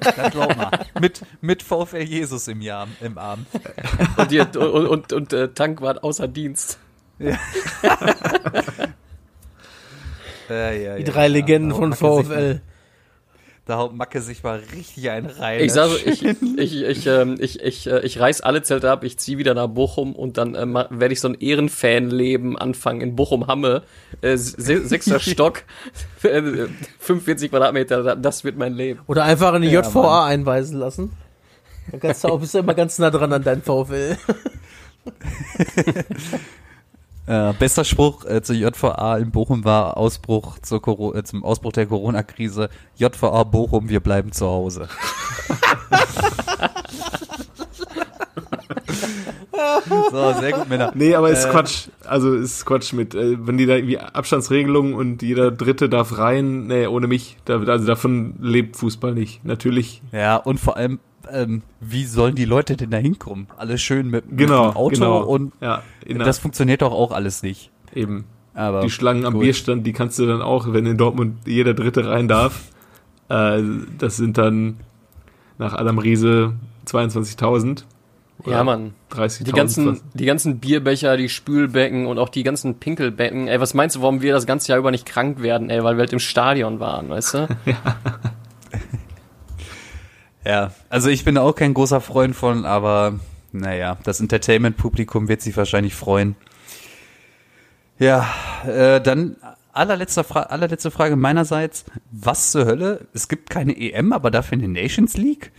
Das glaub mal. mit, mit VfL Jesus im, Jahr, im Arm. Und, die, und, und, und äh, Tank war außer Dienst. Äh, ja, Die ja, drei ja. Legenden von VfL. Da haut Macke sich mal richtig einen rein. Ich sage, ich, ich, ich, ähm, ich, ich, äh, ich reiß alle Zelte ab, ich ziehe wieder nach Bochum und dann ähm, werde ich so ein Ehrenfanleben anfangen in Bochum-Hamme. Äh, se sechster Stock, äh, 45 Quadratmeter, das wird mein Leben. Oder einfach in die Ja, JVA einweisen lassen. Dann kannst du auch, bist du immer ganz nah dran an deinen VfL. Äh, bester Spruch äh, zur JVA in Bochum war Ausbruch zur Coro äh, zum Ausbruch der Corona-Krise. JVA Bochum, wir bleiben zu Hause. so, sehr gut, Männer. Nee, aber ist Äh, Quatsch. Also ist Quatsch mit, äh, wenn die da irgendwie Abstandsregelungen und jeder Dritte darf rein, nee, ohne mich. Da, also davon lebt Fußball nicht. Natürlich. Ja, und vor allem, ähm, wie sollen die Leute denn da hinkommen? Alles schön mit, Genau. mit dem Auto genau. und ja, in das funktioniert doch auch alles nicht. eben. Aber Die Schlangen am gut. Bierstand, die kannst du dann auch, wenn in Dortmund jeder Dritte rein darf. Äh, das sind dann nach Adam Riese 22.000. Ja, Mann. 30.000. Die ganzen, fast. die ganzen Bierbecher, die Spülbecken und auch die ganzen Pinkelbecken. Ey, was meinst du, warum wir das ganze Jahr über nicht krank werden, ey, weil wir halt im Stadion waren, weißt du? Ja, also ich bin auch kein großer Freund von, aber naja, das Entertainment-Publikum wird sich wahrscheinlich freuen. Ja, äh, dann allerletzte, Fra allerletzte Frage meinerseits. Was zur Hölle? Es gibt keine EM, aber dafür eine Nations League?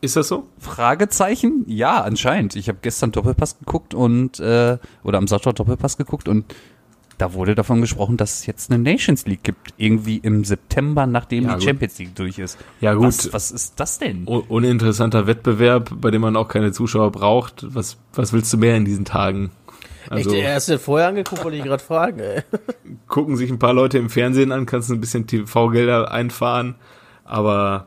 Ist das so? Fragezeichen? Ja, anscheinend. Ich habe gestern Doppelpass geguckt und, äh, oder am Sonntag Doppelpass geguckt und da wurde davon gesprochen, dass es jetzt eine Nations League gibt. Irgendwie im September, nachdem Ja, die gut. Champions League durch ist. Ja, gut. Was, was ist das denn? Un uninteressanter Wettbewerb, bei dem man auch keine Zuschauer braucht. Was, was willst du mehr in diesen Tagen? Also Echt, er hast du vorher angeguckt, wollte ich gerade fragen, ey. gucken sich ein paar Leute im Fernsehen an, kannst du ein bisschen TV-Gelder einfahren, aber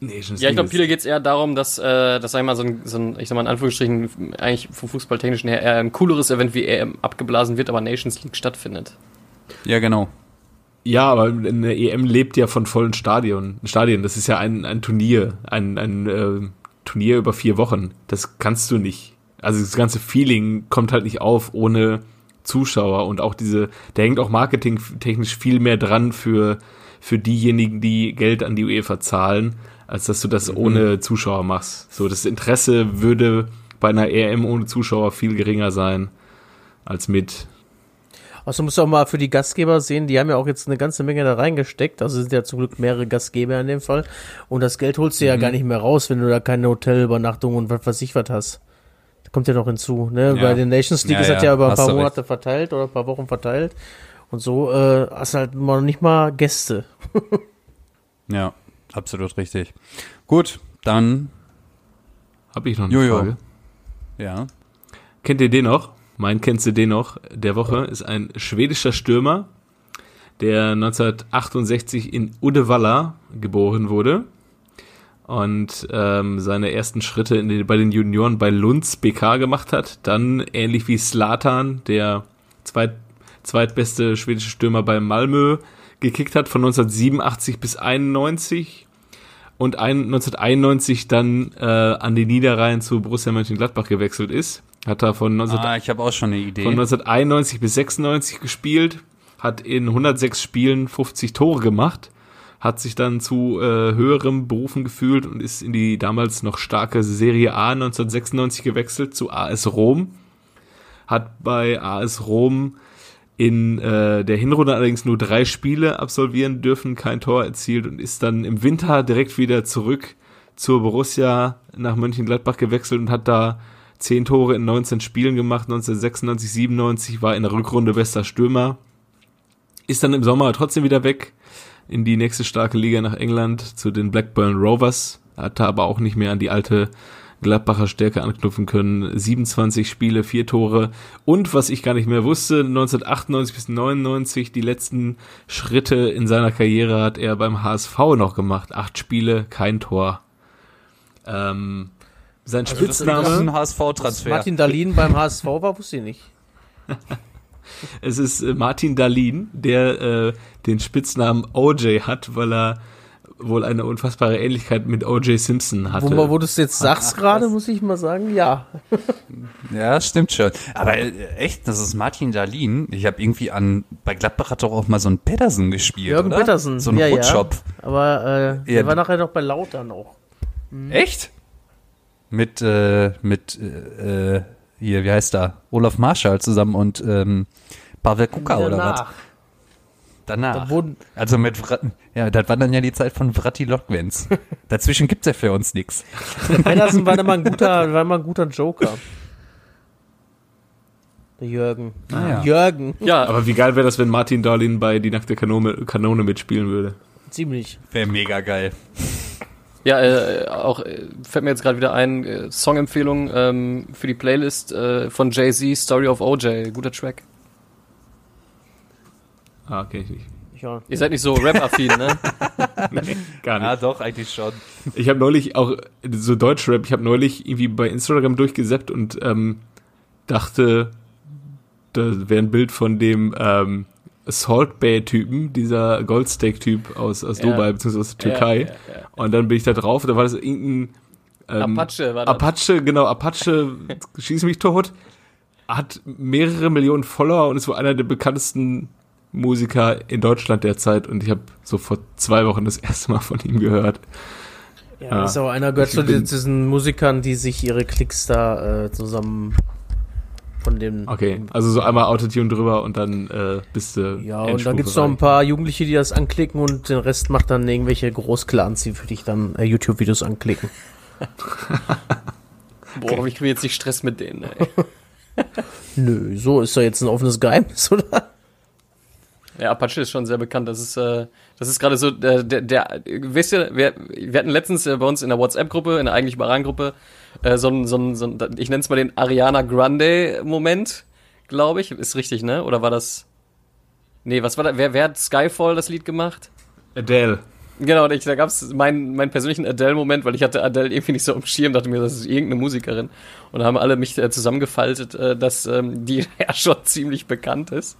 Nations Ja, ich glaube, League viele geht's eher darum, dass, äh, dass sag ich mal, so ein, so ein, ich sag mal in Anführungsstrichen, eigentlich vom Fußballtechnischen her eher ein cooleres Event wie EM abgeblasen wird, aber Nations League stattfindet. Ja, genau. Ja, aber eine EM lebt ja von vollen Stadion. Stadien, das ist ja ein, ein Turnier, ein, ein äh, Turnier über vier Wochen. Das kannst du nicht. Also das ganze Feeling kommt halt nicht auf ohne Zuschauer und auch diese, der hängt auch marketingtechnisch viel mehr dran für, für diejenigen, die Geld an die UEFA zahlen, als dass du das mhm. ohne Zuschauer machst. So, das Interesse würde bei einer EM ohne Zuschauer viel geringer sein als mit. Also musst du auch mal für die Gastgeber sehen, die haben ja auch jetzt eine ganze Menge da reingesteckt. Also sind ja zum Glück mehrere Gastgeber in dem Fall. Und das Geld holst du mhm. ja gar nicht mehr raus, wenn du da keine Hotelübernachtung und was weiß ich was hast. Da kommt ja noch hinzu. Ne? Ja. Bei den Nations League ja, ist das ja, ja über ein paar Monate recht. verteilt oder ein paar Wochen verteilt. Und so äh, hast halt mal nicht mal Gäste. ja, absolut richtig. Gut, dann habe ich noch eine Jojo. Frage. Ja. Kennt ihr den noch? Mein kennst du den noch? Der Woche ist ein schwedischer Stürmer, der 1968 in Uddevalla geboren wurde und ähm, seine ersten Schritte den, bei den Junioren bei Lunds BK gemacht hat. Dann ähnlich wie Slatan, der zweit, zweitbeste schwedische Stürmer bei Malmö, gekickt hat von 1987 bis 91 und ein, 1991 dann äh, an die Niederrhein zu Borussia Mönchengladbach gewechselt ist. Hat er von, 19, ah, ich auch schon eine Idee. von 1991 bis 96 gespielt, hat in 106 Spielen 50 Tore gemacht, hat sich dann zu äh, höherem Berufen gefühlt und ist in die damals noch starke Serie A 1996 gewechselt zu AS Rom. Hat bei AS Rom in äh, der Hinrunde allerdings nur drei Spiele absolvieren dürfen, kein Tor erzielt und ist dann im Winter direkt wieder zurück zur Borussia nach Mönchengladbach gewechselt und hat da zehn Tore in 19 Spielen gemacht, 1996, 97 war in der Rückrunde bester Stürmer, ist dann im Sommer trotzdem wieder weg in die nächste starke Liga nach England zu den Blackburn Rovers, hatte aber auch nicht mehr an die alte Gladbacher Stärke anknüpfen können. 27 Spiele, vier Tore und was ich gar nicht mehr wusste, 1998 bis 99 die letzten Schritte in seiner Karriere hat er beim HSV noch gemacht. Acht Spiele, kein Tor. Ähm, sein also Spitzname. Das ist ein HSV-Transfer. Martin Dahlin beim HSV war, wusste ich nicht. es ist äh, Martin Dahlin, der äh, den Spitznamen OJ hat, weil er wohl eine unfassbare Ähnlichkeit mit O.J. Simpson hatte. Wo, wo du es jetzt sagst gerade, muss ich mal sagen, ja. ja, stimmt schon. Aber äh, echt, das ist Martin Dahlin. Ich habe irgendwie an, bei Gladbach hat doch auch mal so ein Pedersen gespielt, Jürgen oder? Pedersen. So ein ja, Woodshop. Ja. Aber äh, der war nachher noch bei Lautern auch. Mhm. Echt? Mit, äh, mit, äh, äh, hier, wie heißt da? Olaf Marschall zusammen und ähm, Pavel Kuka oder was? Danach. Da also mit ja, das war dann ja die Zeit von Vratti Lokwenz. Dazwischen gibt's ja für uns nichts. Pedersen war immer ein guter, war immer ein guter Joker. Der Jürgen. Ah, ja. Jürgen. Ja. Aber wie geil wäre das, wenn Martin Darlin bei Die nackte Kanone, Kanone mitspielen würde? Ziemlich. Wäre mega geil. Ja, äh, auch äh, fällt mir jetzt gerade wieder ein, äh, Songempfehlung ähm, für die Playlist äh, von Jay-Z, Story of OJ, guter Track. Ah, okay, ich nicht. Ja. Ihr seid nicht so Rap-affin, ne? nee, gar nicht. Ah, doch, eigentlich schon. Ich habe neulich auch, so Deutschrap, ich habe neulich irgendwie bei Instagram durchgesäppt und ähm, dachte, da wäre ein Bild von dem ähm, Salt Bay-Typen, dieser Goldsteak-Typ aus, aus ja. Dubai, beziehungsweise aus der Türkei. Ja, ja, und dann bin ich da drauf, da war das irgendein ähm, Apache, war das. Apache, genau, Apache, schieß mich tot, hat mehrere Millionen Follower und ist wohl einer der bekanntesten Musiker in Deutschland derzeit und ich habe so vor zwei Wochen das erste Mal von ihm gehört. Ja, ja ist auch einer gehört zu diesen Musikern, die sich ihre Klicks da äh, zusammen von dem. Okay, also so einmal Autotune drüber und dann äh, bist du. Ja, und dann gibt's noch ein paar Jugendliche, die das anklicken und den Rest macht dann irgendwelche Großclans, die für dich dann äh, YouTube-Videos anklicken. Boah, okay. ich kriege jetzt nicht Stress mit denen, ey. Nö, so ist doch jetzt ein offenes Geheimnis, oder? Ja, Apache ist schon sehr bekannt. Das ist, äh, das ist gerade so der, der, der, wisst ihr, wir, wir hatten letztens äh, bei uns in der WhatsApp-Gruppe, in der eigentlich Baran-Gruppe, äh, so ein, so ein, so ein, ich nenne es mal den Ariana Grande-Moment, glaube ich. Ist richtig, ne? Oder war das? Nee, was war da? Wer, wer hat Skyfall das Lied gemacht? Adele. Genau, ich, da gab's meinen, meinen persönlichen Adele-Moment, weil ich hatte Adele irgendwie nicht so im Schirm, dachte mir, das ist irgendeine Musikerin. Und da haben alle mich äh, zusammengefaltet, äh, dass ähm, die ja schon ziemlich bekannt ist.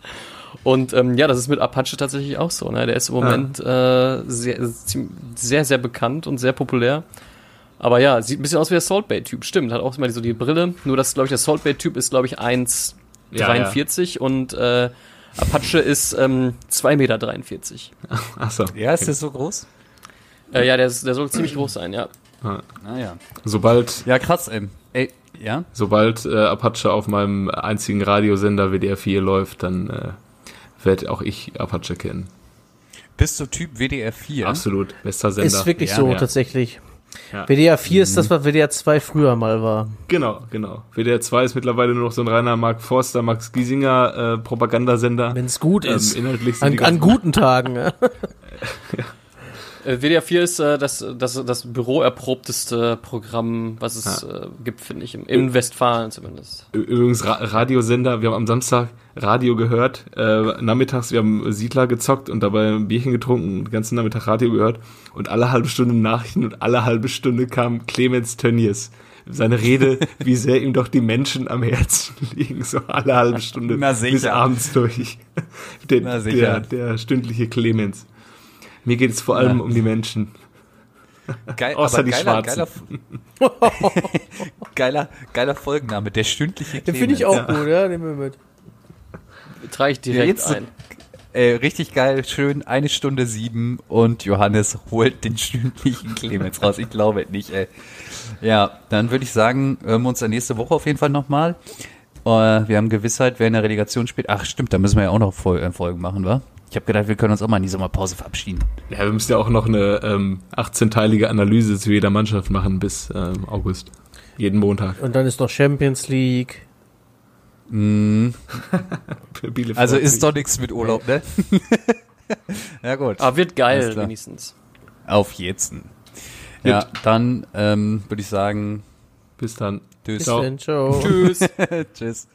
Und ähm, ja, das ist mit Apache tatsächlich auch so. Ne? Der ist im Moment ah. äh, sehr, sehr, sehr bekannt und sehr populär. Aber ja, sieht ein bisschen aus wie der Salt Bay-Typ. Stimmt, hat auch immer so die Brille. Nur das, glaube ich, der Salt Bay-Typ ist, glaube ich, 1, Ja, 43 und äh, Apache ist ähm, 2,43 Meter. Achso. Ja, ist das so groß? Äh, ja, der, der soll ziemlich groß sein, ja. Naja. Sobald, Ja, krass, ey. Ey, ja? sobald äh, Apache auf meinem einzigen Radiosender WDR 4 läuft, dann äh, werde auch ich Apache kennen. Bist du Typ WDR 4? Absolut. Bester Sender. Ist wirklich Ja, so, ja. tatsächlich. Ja. WDR 4 ist das, was WDR 2 früher mal war. Genau, genau. WDR 2 ist mittlerweile nur noch so ein reiner Mark Forster, Max Giesinger äh, Propagandasender. Wenn es gut Ähm, ist. inhaltlich sind an, die an guten Tagen. ja. Äh, WDR 4 ist äh, das, das, das büroerprobteste Programm, was es äh, gibt, finde ich, im, in Westfalen zumindest. Übrigens Ra Radiosender, wir haben am Samstag Radio gehört, äh, nachmittags, wir haben Siedler gezockt und dabei ein Bierchen getrunken, den ganzen Nachmittag Radio gehört und alle halbe Stunde Nachrichten und alle halbe Stunde kam Clemens Tönnies. Seine Rede, wie sehr ihm doch die Menschen am Herzen liegen, so alle halbe Stunde bis abends durch. Der, der, der stündliche Clemens. Mir geht es vor allem Na. um die Menschen. Geil, Außer aber die geiler, Schwarzen. Geiler, geiler, geiler Folgenname, der stündliche Den finde ich auch gut, ja, nehmen wir mit. Trage ich direkt jetzt- ein. Äh, richtig geil, schön, eine Stunde sieben und Johannes holt den stündlichen Clemens raus. Ich glaube nicht, ey. Ja, dann würde ich sagen, hören wir uns dann nächste Woche auf jeden Fall nochmal. Äh, wir haben Gewissheit, wer in der Relegation spielt. Ach stimmt, da müssen wir ja auch noch äh, Folgen machen, wa? Ich habe gedacht, wir können uns auch mal in die Sommerpause verabschieden. Ja, wir müssen ja auch noch eine ähm, 18-teilige Analyse zu jeder Mannschaft machen bis ähm, August. Jeden Montag. Und dann ist noch Champions League. Bielefeld. Also ist doch nichts mit Urlaub, ne? ja gut. Aber wird Alles geil, wenigstens. Auf jetzt. Ja, dann ähm, würde ich sagen, Bis dann. tschüss. Bis dann, ciao. Tschüss. Tschüss.